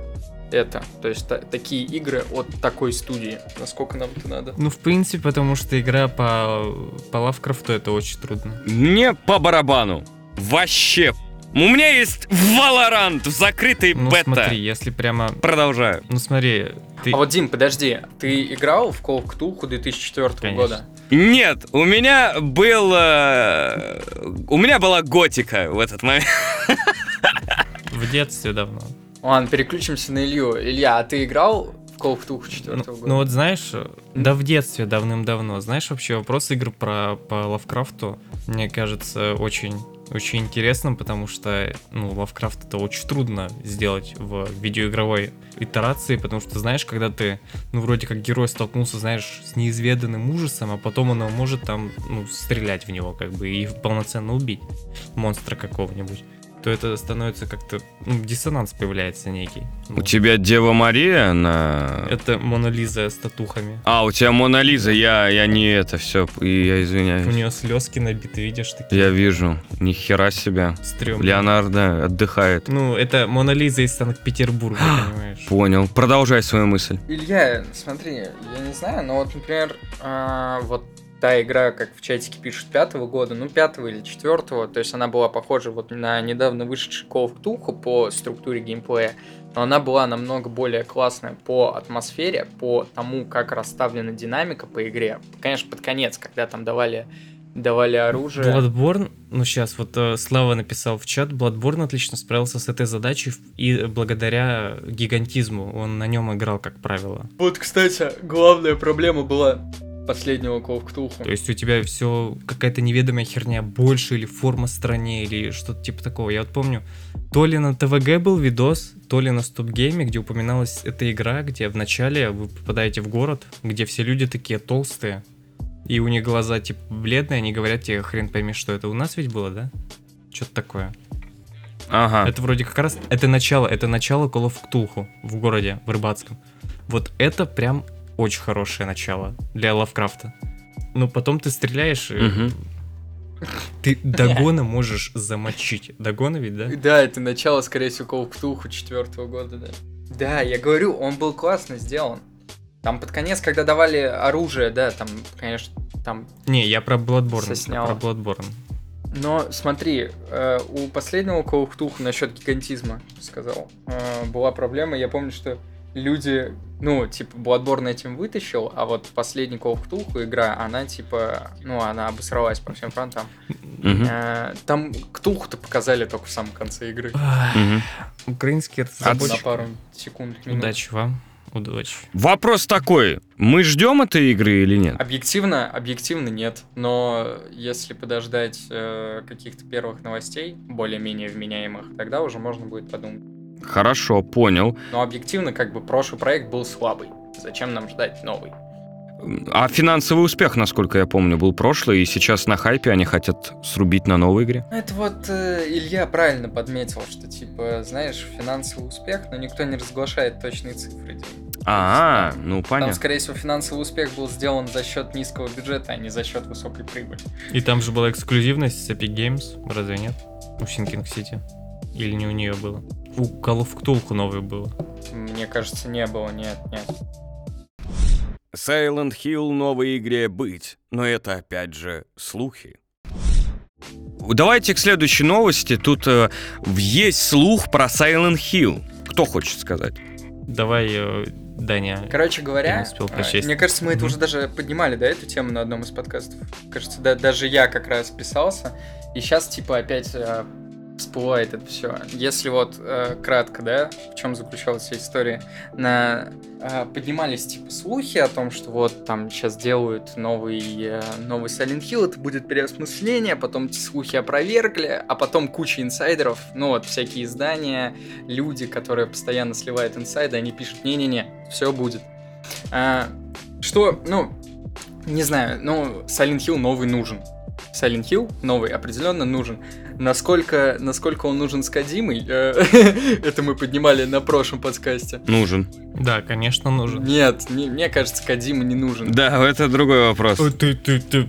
это, то есть та- такие игры от такой студии, насколько нам это надо. Ну, в принципе, потому что игра по, по Лавкрафту это очень трудно. Мне по барабану. Вообще. У меня есть Valorant в закрытой Ну, бета. смотри, если прямо... Продолжаю. Ну, смотри, ты... А вот, Дим, подожди, ты играл в Call of Cthulhu 2004 Конечно. года? Нет, у меня был... э, у меня была готика в этот момент. В детстве давно. Ладно, переключимся на Илью. Илья, а ты играл в Call of Duty Ну, 4 года? ну вот знаешь, да в детстве давным-давно, знаешь вообще вопрос игр про по Лавкрафту, мне кажется, очень очень интересным, потому что, ну, Лавкрафт это очень трудно сделать в видеоигровой итерации, потому что, знаешь, когда ты, ну, вроде как герой столкнулся, знаешь, с неизведанным ужасом, а потом он может там, ну, стрелять в него, как бы, и полноценно убить монстра какого-нибудь, то это становится как-то, ну, диссонанс появляется некий. У Ну, тебя Дева Мария на... Это Мона Лиза с татухами. А, у тебя Мона Лиза, я, я не это все, я У извиняюсь. нее слезки набиты, видишь, такие Я вижу, ни хера себя. стрёмные. Леонардо отдыхает. Ну, это Мона Лиза из Санкт-Петербурга, понимаешь? Понял. Продолжай свою мысль. Илья, смотри, я не знаю, но вот, например, а, вот та игра, как в чатике пишут, пятого года, ну, пятого или четвертого, то есть она была похожа вот на недавно вышедший Call of Duty по структуре геймплея, но она была намного более классная по атмосфере, по тому, как расставлена динамика по игре. Конечно, под конец, когда там давали, давали оружие. Bloodborne, ну сейчас вот э, Слава написал в чат, Bloodborne отлично справился с этой задачей и благодаря гигантизму, он на нем играл, как правило. Вот, кстати, главная проблема была последнего Call of То Cthulhu. есть у тебя все какая-то неведомая херня больше или форма страннее или что-то типа такого. Я вот помню, то ли на ТВГ был видос, то ли на стоп-гейме, где упоминалась эта игра, где вначале вы попадаете в город, где все люди такие толстые, и у них глаза типа бледные, они говорят тебе хрен пойми, что это. У нас ведь было, да? Что-то такое. Ага. Это вроде как раз, это начало, это начало Call of Cthulhu в городе, в Рыбацком. Вот это прям очень хорошее начало для Лавкрафта. Ну, потом ты стреляешь, и ты Дагона можешь замочить. Дагона ведь, да? Да, это начало, скорее всего, Call of Cthulhu четвертого года, да. Да, я говорю, он был классно сделан. Там под конец, когда давали оружие, да, там, конечно, там... Не, я про Bloodborne. я Сосняло. Про Bloodborne. Но смотри, э, у последнего Call of Cthulhu насчет гигантизма сказал, э, была проблема. Я помню, что люди, ну, типа, Bloodborne этим вытащил, а вот последний Call of Cthulhu игра, она, типа, ну, она обосралась по всем фронтам. Мгм. Э, там Ктулху-то показали только в самом конце игры. Мгм. Украинский На разработчик. пару секунд, минут. Удачи вам. Удачи. Вопрос такой. Мы ждем этой игры или нет? Объективно, объективно нет, но если подождать э, каких-то первых новостей, более-менее вменяемых, тогда уже можно будет подумать. Хорошо, понял. Но объективно, как бы прошлый проект был слабый. Зачем нам ждать новый? А финансовый успех, насколько я помню, был прошлый, и сейчас на хайпе они хотят срубить на новой игре. Это вот э, Илья правильно подметил, что типа, знаешь, финансовый успех, но никто не разглашает точные цифры. А, ну Там, понятно. скорее всего, финансовый успех был сделан за счет низкого бюджета, а не за счет высокой прибыли. И там же была эксклюзивность с Epic Games, разве нет? У Sinking City. Или не у нее было? У Call of Cthulhu новое было. Мне кажется, не было, нет, нет. Silent Hill новой игре быть, но это опять же слухи. Давайте к следующей новости. Тут э, есть слух про Silent Hill. Кто хочет сказать? Давай, э, Даня. Короче говоря, не успел э, прочесть. мне кажется, мы это уже даже поднимали, да, эту тему на одном из подкастов. Кажется, да, даже я как раз писался. И сейчас, типа, опять э, всплывает это все. Если вот э, кратко, да, в чем заключалась вся история, на, э, поднимались, типа, слухи о том, что вот там сейчас делают новый, э, новый Silent Hill, это будет переосмысление, потом эти слухи опровергли, а потом куча инсайдеров, ну вот, всякие издания, люди, которые постоянно сливают инсайды, они пишут, не-не-не, все будет. А, что, ну, не знаю, ну, Silent Hill новый нужен. Silent Hill новый определенно нужен. Насколько, насколько он нужен с Кадимой, э, это мы поднимали на прошлом подкасте. Нужен. Да, конечно, нужен. Нет, не- мне кажется, Кадима не нужен. Да, это другой вопрос. Ой, Ты, ты, ты,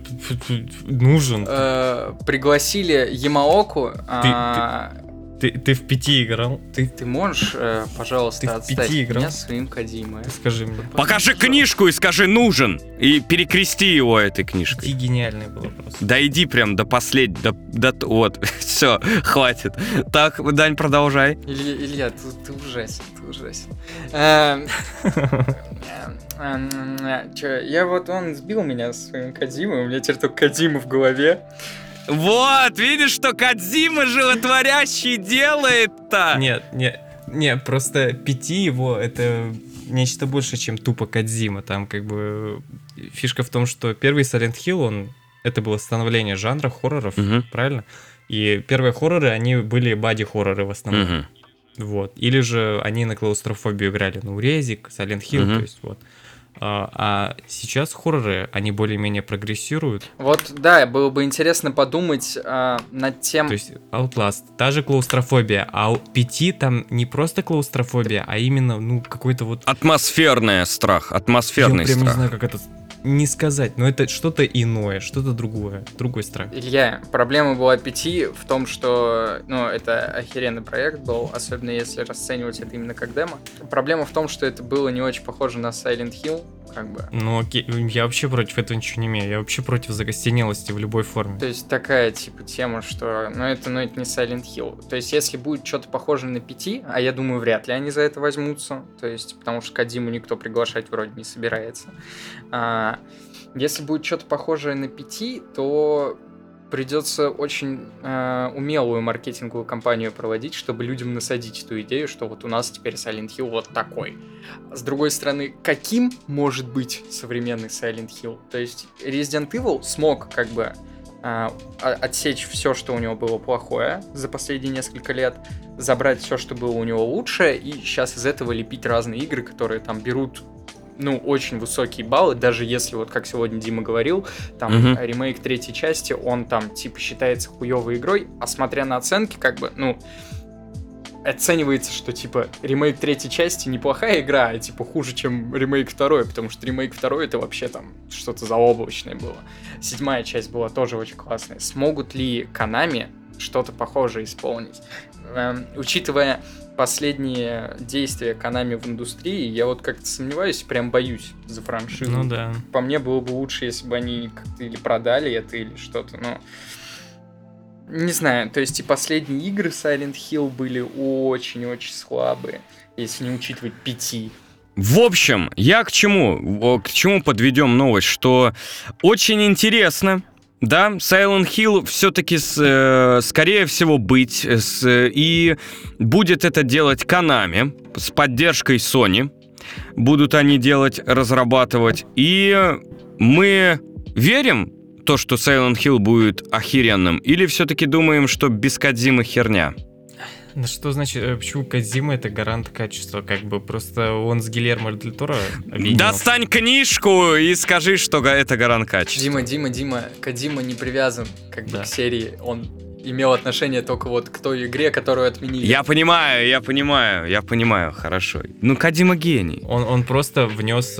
ты- нужен. Э, пригласили Ямаоку. а, Ты, ты в пяти играл? Ты, Ты можешь, э, пожалуйста, Ты в отстать пяти от играл? меня своим Кадимой? ты скажи мне. Покажи книжку и скажи нужен. И перекрести его этой Ты книжкой. гениальный было просто. Дойди прям до последнего, до, до- вот, все, хватит. Так, Дань, продолжай. Илья, Илья ты, ты ужасен, ты ужасен. Эм, эм, эм, чё, я вот, он сбил меня своим Кадимой, у меня теперь только Кадима в голове. Вот, видишь, что Кадзима животворящий делает-то? Нет, нет. Не, просто пяти его это нечто больше, чем тупо Кадзима. Там как бы фишка в том, что первый Silent Hill, он это было становление жанра хорроров, Мгм. правильно? И первые хорроры, они были боди-хорроры в основном. Мгм. Вот. Или же они на клаустрофобию играли. Ну, Резик, Silent Hill, Мгм. то есть вот. А, а сейчас хорроры, они более-менее прогрессируют. Вот, да, было бы интересно подумать а, над тем... То есть Outlast, та же клаустрофобия, а у пяти там не просто клаустрофобия, а именно, ну, какой-то вот... Атмосферный страх, атмосферный Я прям не страх. знаю, как это не сказать, но это что-то иное, что-то другое, другой страх. Илья, проблема была пяти в том, что, ну, это охеренный проект был, особенно если расценивать это именно как демо. Проблема в том, что это было не очень похоже на Silent Hill, как бы. Ну окей, я вообще против этого ничего не имею, я вообще против закостенелости в любой форме. То есть такая, типа, тема, что, ну, это, ну, это не Silent Hill. То есть если будет что-то похожее на пяти, а я думаю, вряд ли они за это возьмутся, то есть, потому что Кадиму никто приглашать вроде не собирается. А, если будет что-то похожее на пяти, то придется очень э, умелую маркетинговую кампанию проводить, чтобы людям насадить эту идею, что вот у нас теперь Silent Hill вот такой. С другой стороны, каким может быть современный Silent Hill? То есть Resident Evil смог как бы о- отсечь все, что у него было плохое за последние несколько лет, забрать все, что было у него лучшее, и сейчас из этого лепить разные игры, которые там берут ну, очень высокие баллы, даже если, вот как сегодня Дима говорил, там Мгм. ремейк третьей части, он там типа считается хуевой игрой, а смотря на оценки, как бы, ну, оценивается, что типа ремейк третьей части неплохая игра, а типа хуже, чем ремейк второй, потому что ремейк второй это вообще там что-то заоблачное было. Седьмая часть была тоже очень классная. Смогут ли Канами что-то похожее исполнить? Эм, учитывая последние действия Канами в индустрии, я вот как-то сомневаюсь, прям боюсь за франшизу. Ну да. По мне было бы лучше, если бы они как-то или продали это, или что-то, но... Не знаю, то есть и последние игры Silent Hill были очень-очень слабые, если не учитывать пяти. В общем, я к чему? К чему подведем новость? Что очень интересно, да, Silent Hill все-таки, скорее всего, быть, э, с- и будет это делать Konami с поддержкой Sony. Будут они делать, разрабатывать. И мы верим то, что Silent Hill будет охеренным, или все-таки думаем, что без херня? Ну что значит, э, почему Кадзима это гарант качества? Как бы просто он с Гильермо Дель Торо. Достань книжку и скажи, что это гарант качества. Дима, Дима, Дима, Кадима не привязан как бы Да. к серии, он имел отношение только вот к той игре, которую отменили. Я понимаю, я понимаю, я понимаю, хорошо. Ну, Кадима гений. Он, он просто внес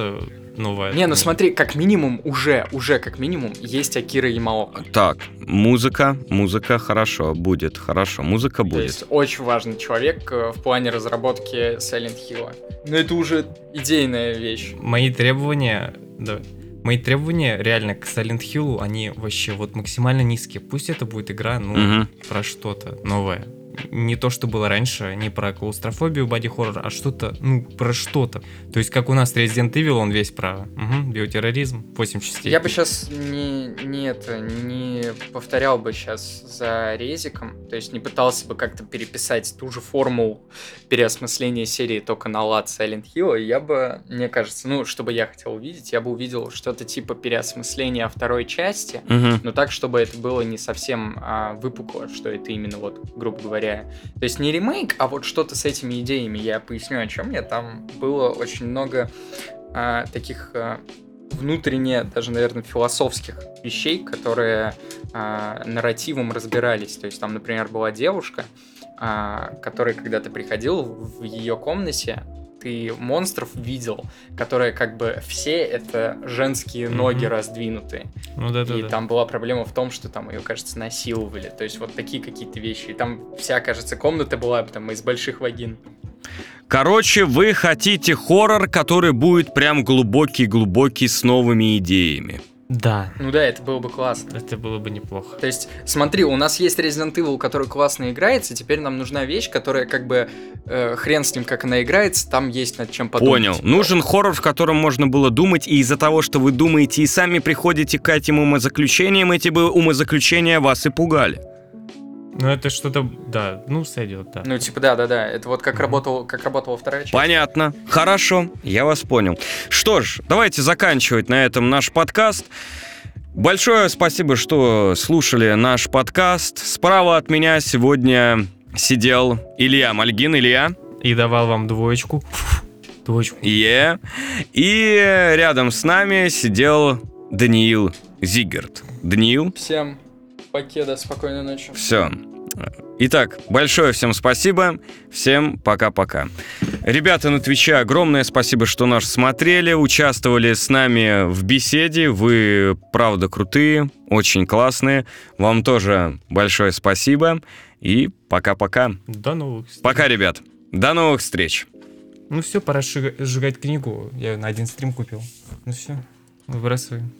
новое. Не, ну смотри, как минимум уже, уже как минимум есть Акира Ямаока. Так, музыка, музыка хорошо, будет, хорошо, музыка То будет. есть очень важный человек э, в плане разработки Silent Hill. Но это уже идейная вещь. Мои требования, да, мои требования реально к Silent Hill, они вообще вот максимально низкие. Пусть это будет игра, ну, Мгм. про что-то новое. Не то, что было раньше, не про клаустрофобию, боди-хоррор, а что-то, ну, про что-то. То есть, как у нас Resident Evil, он весь про угу, биотерроризм, 8 частей. Я бы сейчас не, не это, не повторял бы сейчас за резиком, то есть не пытался бы как-то переписать ту же формулу переосмысления серии только на лад Silent Hill. Я бы, мне кажется, ну, что бы я хотел увидеть, я бы увидел что-то типа переосмысления второй части, Мгм. но так, чтобы это было не совсем а, выпукло, что это именно вот, грубо говоря. То есть не ремейк, а вот что-то с этими идеями. Я поясню, о чем я. Там было очень много а, таких а, внутренне, даже, наверное, философских вещей, которые а, нарративом разбирались. То есть там, например, была девушка, а, которая, когда ты приходил в ее комнате, ты монстров видел, которые как бы все это женские Мгм. ноги раздвинутые. Ну да, да, И да. там была проблема в том, что там ее, кажется, насиловали. То есть вот такие какие-то вещи. И там вся, кажется, комната была там из больших вагин. Короче, вы хотите хоррор, который будет прям глубокий-глубокий с новыми идеями. Да, Ну да, это было бы классно. это было бы неплохо. То есть, смотри, у нас есть Resident Evil, который классно играется, теперь нам нужна вещь, которая как бы э, хрен с ним, как она играется, там есть над чем подумать. Понял. Нужен хоррор, в котором можно было думать, и из-за того, что вы думаете и сами приходите к этим умозаключениям, эти бы умозаключения вас и пугали. Ну, это что-то, да, ну, сойдет, да. Ну, типа, да-да-да, это вот как, Мгм. работал, как работала вторая часть. Понятно. Хорошо, я вас понял. Что ж, давайте заканчивать на этом наш подкаст. Большое спасибо, что слушали наш подкаст. Справа от меня сегодня сидел Илья Мальгин. Илья. И давал вам двоечку. Двоечку. Е. И рядом с нами сидел Даниил Зигерт. Даниил, Всем покеда, спокойной ночи. все. Итак, большое всем спасибо. Всем пока-пока. Ребята на Твиче, огромное спасибо, что нас смотрели, участвовали с нами в беседе. Вы, правда, крутые, очень классные. Вам тоже большое спасибо. И пока-пока. До новых встреч. Пока, ребят. До новых встреч. Ну все, пора сжига- сжигать книгу. Я ее на один стрим купил. Ну все, выбрасываем.